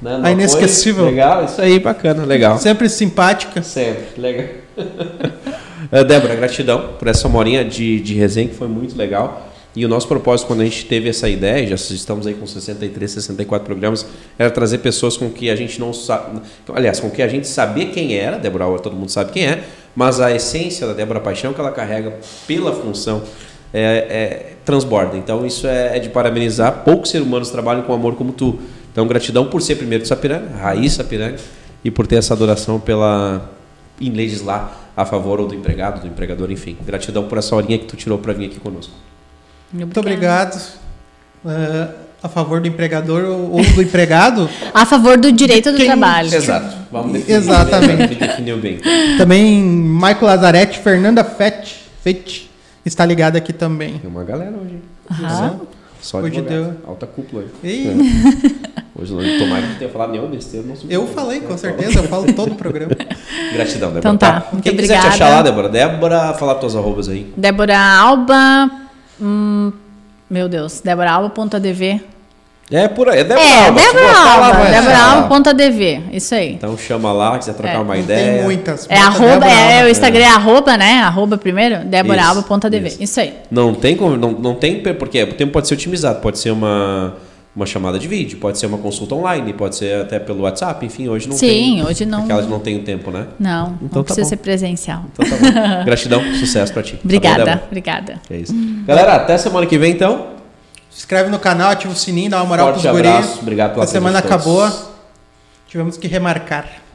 Né? A inesquecível. Legal, isso aí, bacana, legal. Sempre simpática. Sempre, legal. Eh, Débora, gratidão por essa morinha de, de resenha que foi muito legal. E o nosso propósito, quando a gente teve essa ideia, já estamos aí com 63, 64 programas, era trazer pessoas com que a gente não sabe. Aliás, com que a gente sabia quem era, Débora, todo mundo sabe quem é, mas a essência da Débora Paixão que ela carrega pela função é, é, transborda. Então, isso é, é, de parabenizar. Poucos seres humanos trabalham com amor como tu. Então, gratidão por ser primeiro de Sapiranga, raiz Sapiranga, e por ter essa adoração pela em legislar a favor ou do empregado, do empregador, enfim. Gratidão por essa horinha que tu tirou para vir aqui conosco. Muito obrigado. Uh, a favor do empregador ou do empregado? a favor do direito do Quem... trabalho. Exato. Vamos definir Exatamente. Definiu bem. Também Michael Lazarete, Fernanda Fett, Fett está ligada aqui também. Tem uma galera hoje. Aham. Só de deu... alta cúpula aí. É. Hoje não tomara que tenha falado nenhum besteira. Não eu falei, com certeza, eu falo todo o programa. Gratidão, Débora. Então tá, muito Quem obrigada. quiser te achar lá, Débora, Débora, falar tuas arrobas aí. Débora Alba, hum, meu Deus, Débora Alba.dv. É por aí, é Débora é, Alba. Débora Alba, Débora Alba.dv, isso aí. Então chama lá, quiser trocar é, uma ideia. Tem muitas. É arroba, é, o Instagram é arroba, né? Arroba primeiro, Débora Alba.dv, isso. isso aí. Não tem como, não, não tem, porque o tempo pode ser otimizado, pode ser uma uma chamada de vídeo, pode ser uma consulta online, pode ser até pelo WhatsApp, enfim, hoje não Sim, tem. Sim, hoje não. Aquelas não tem o tempo, né? Não, então não tá precisa bom. ser presencial. Então tá bom. Gratidão, sucesso pra ti. Obrigada, tá bom, obrigada. É isso. Galera, até semana que vem então. Se inscreve no canal, ativa o sininho, dá uma moral Forte pros abraço, obrigado pela A semana acabou. Tivemos que remarcar.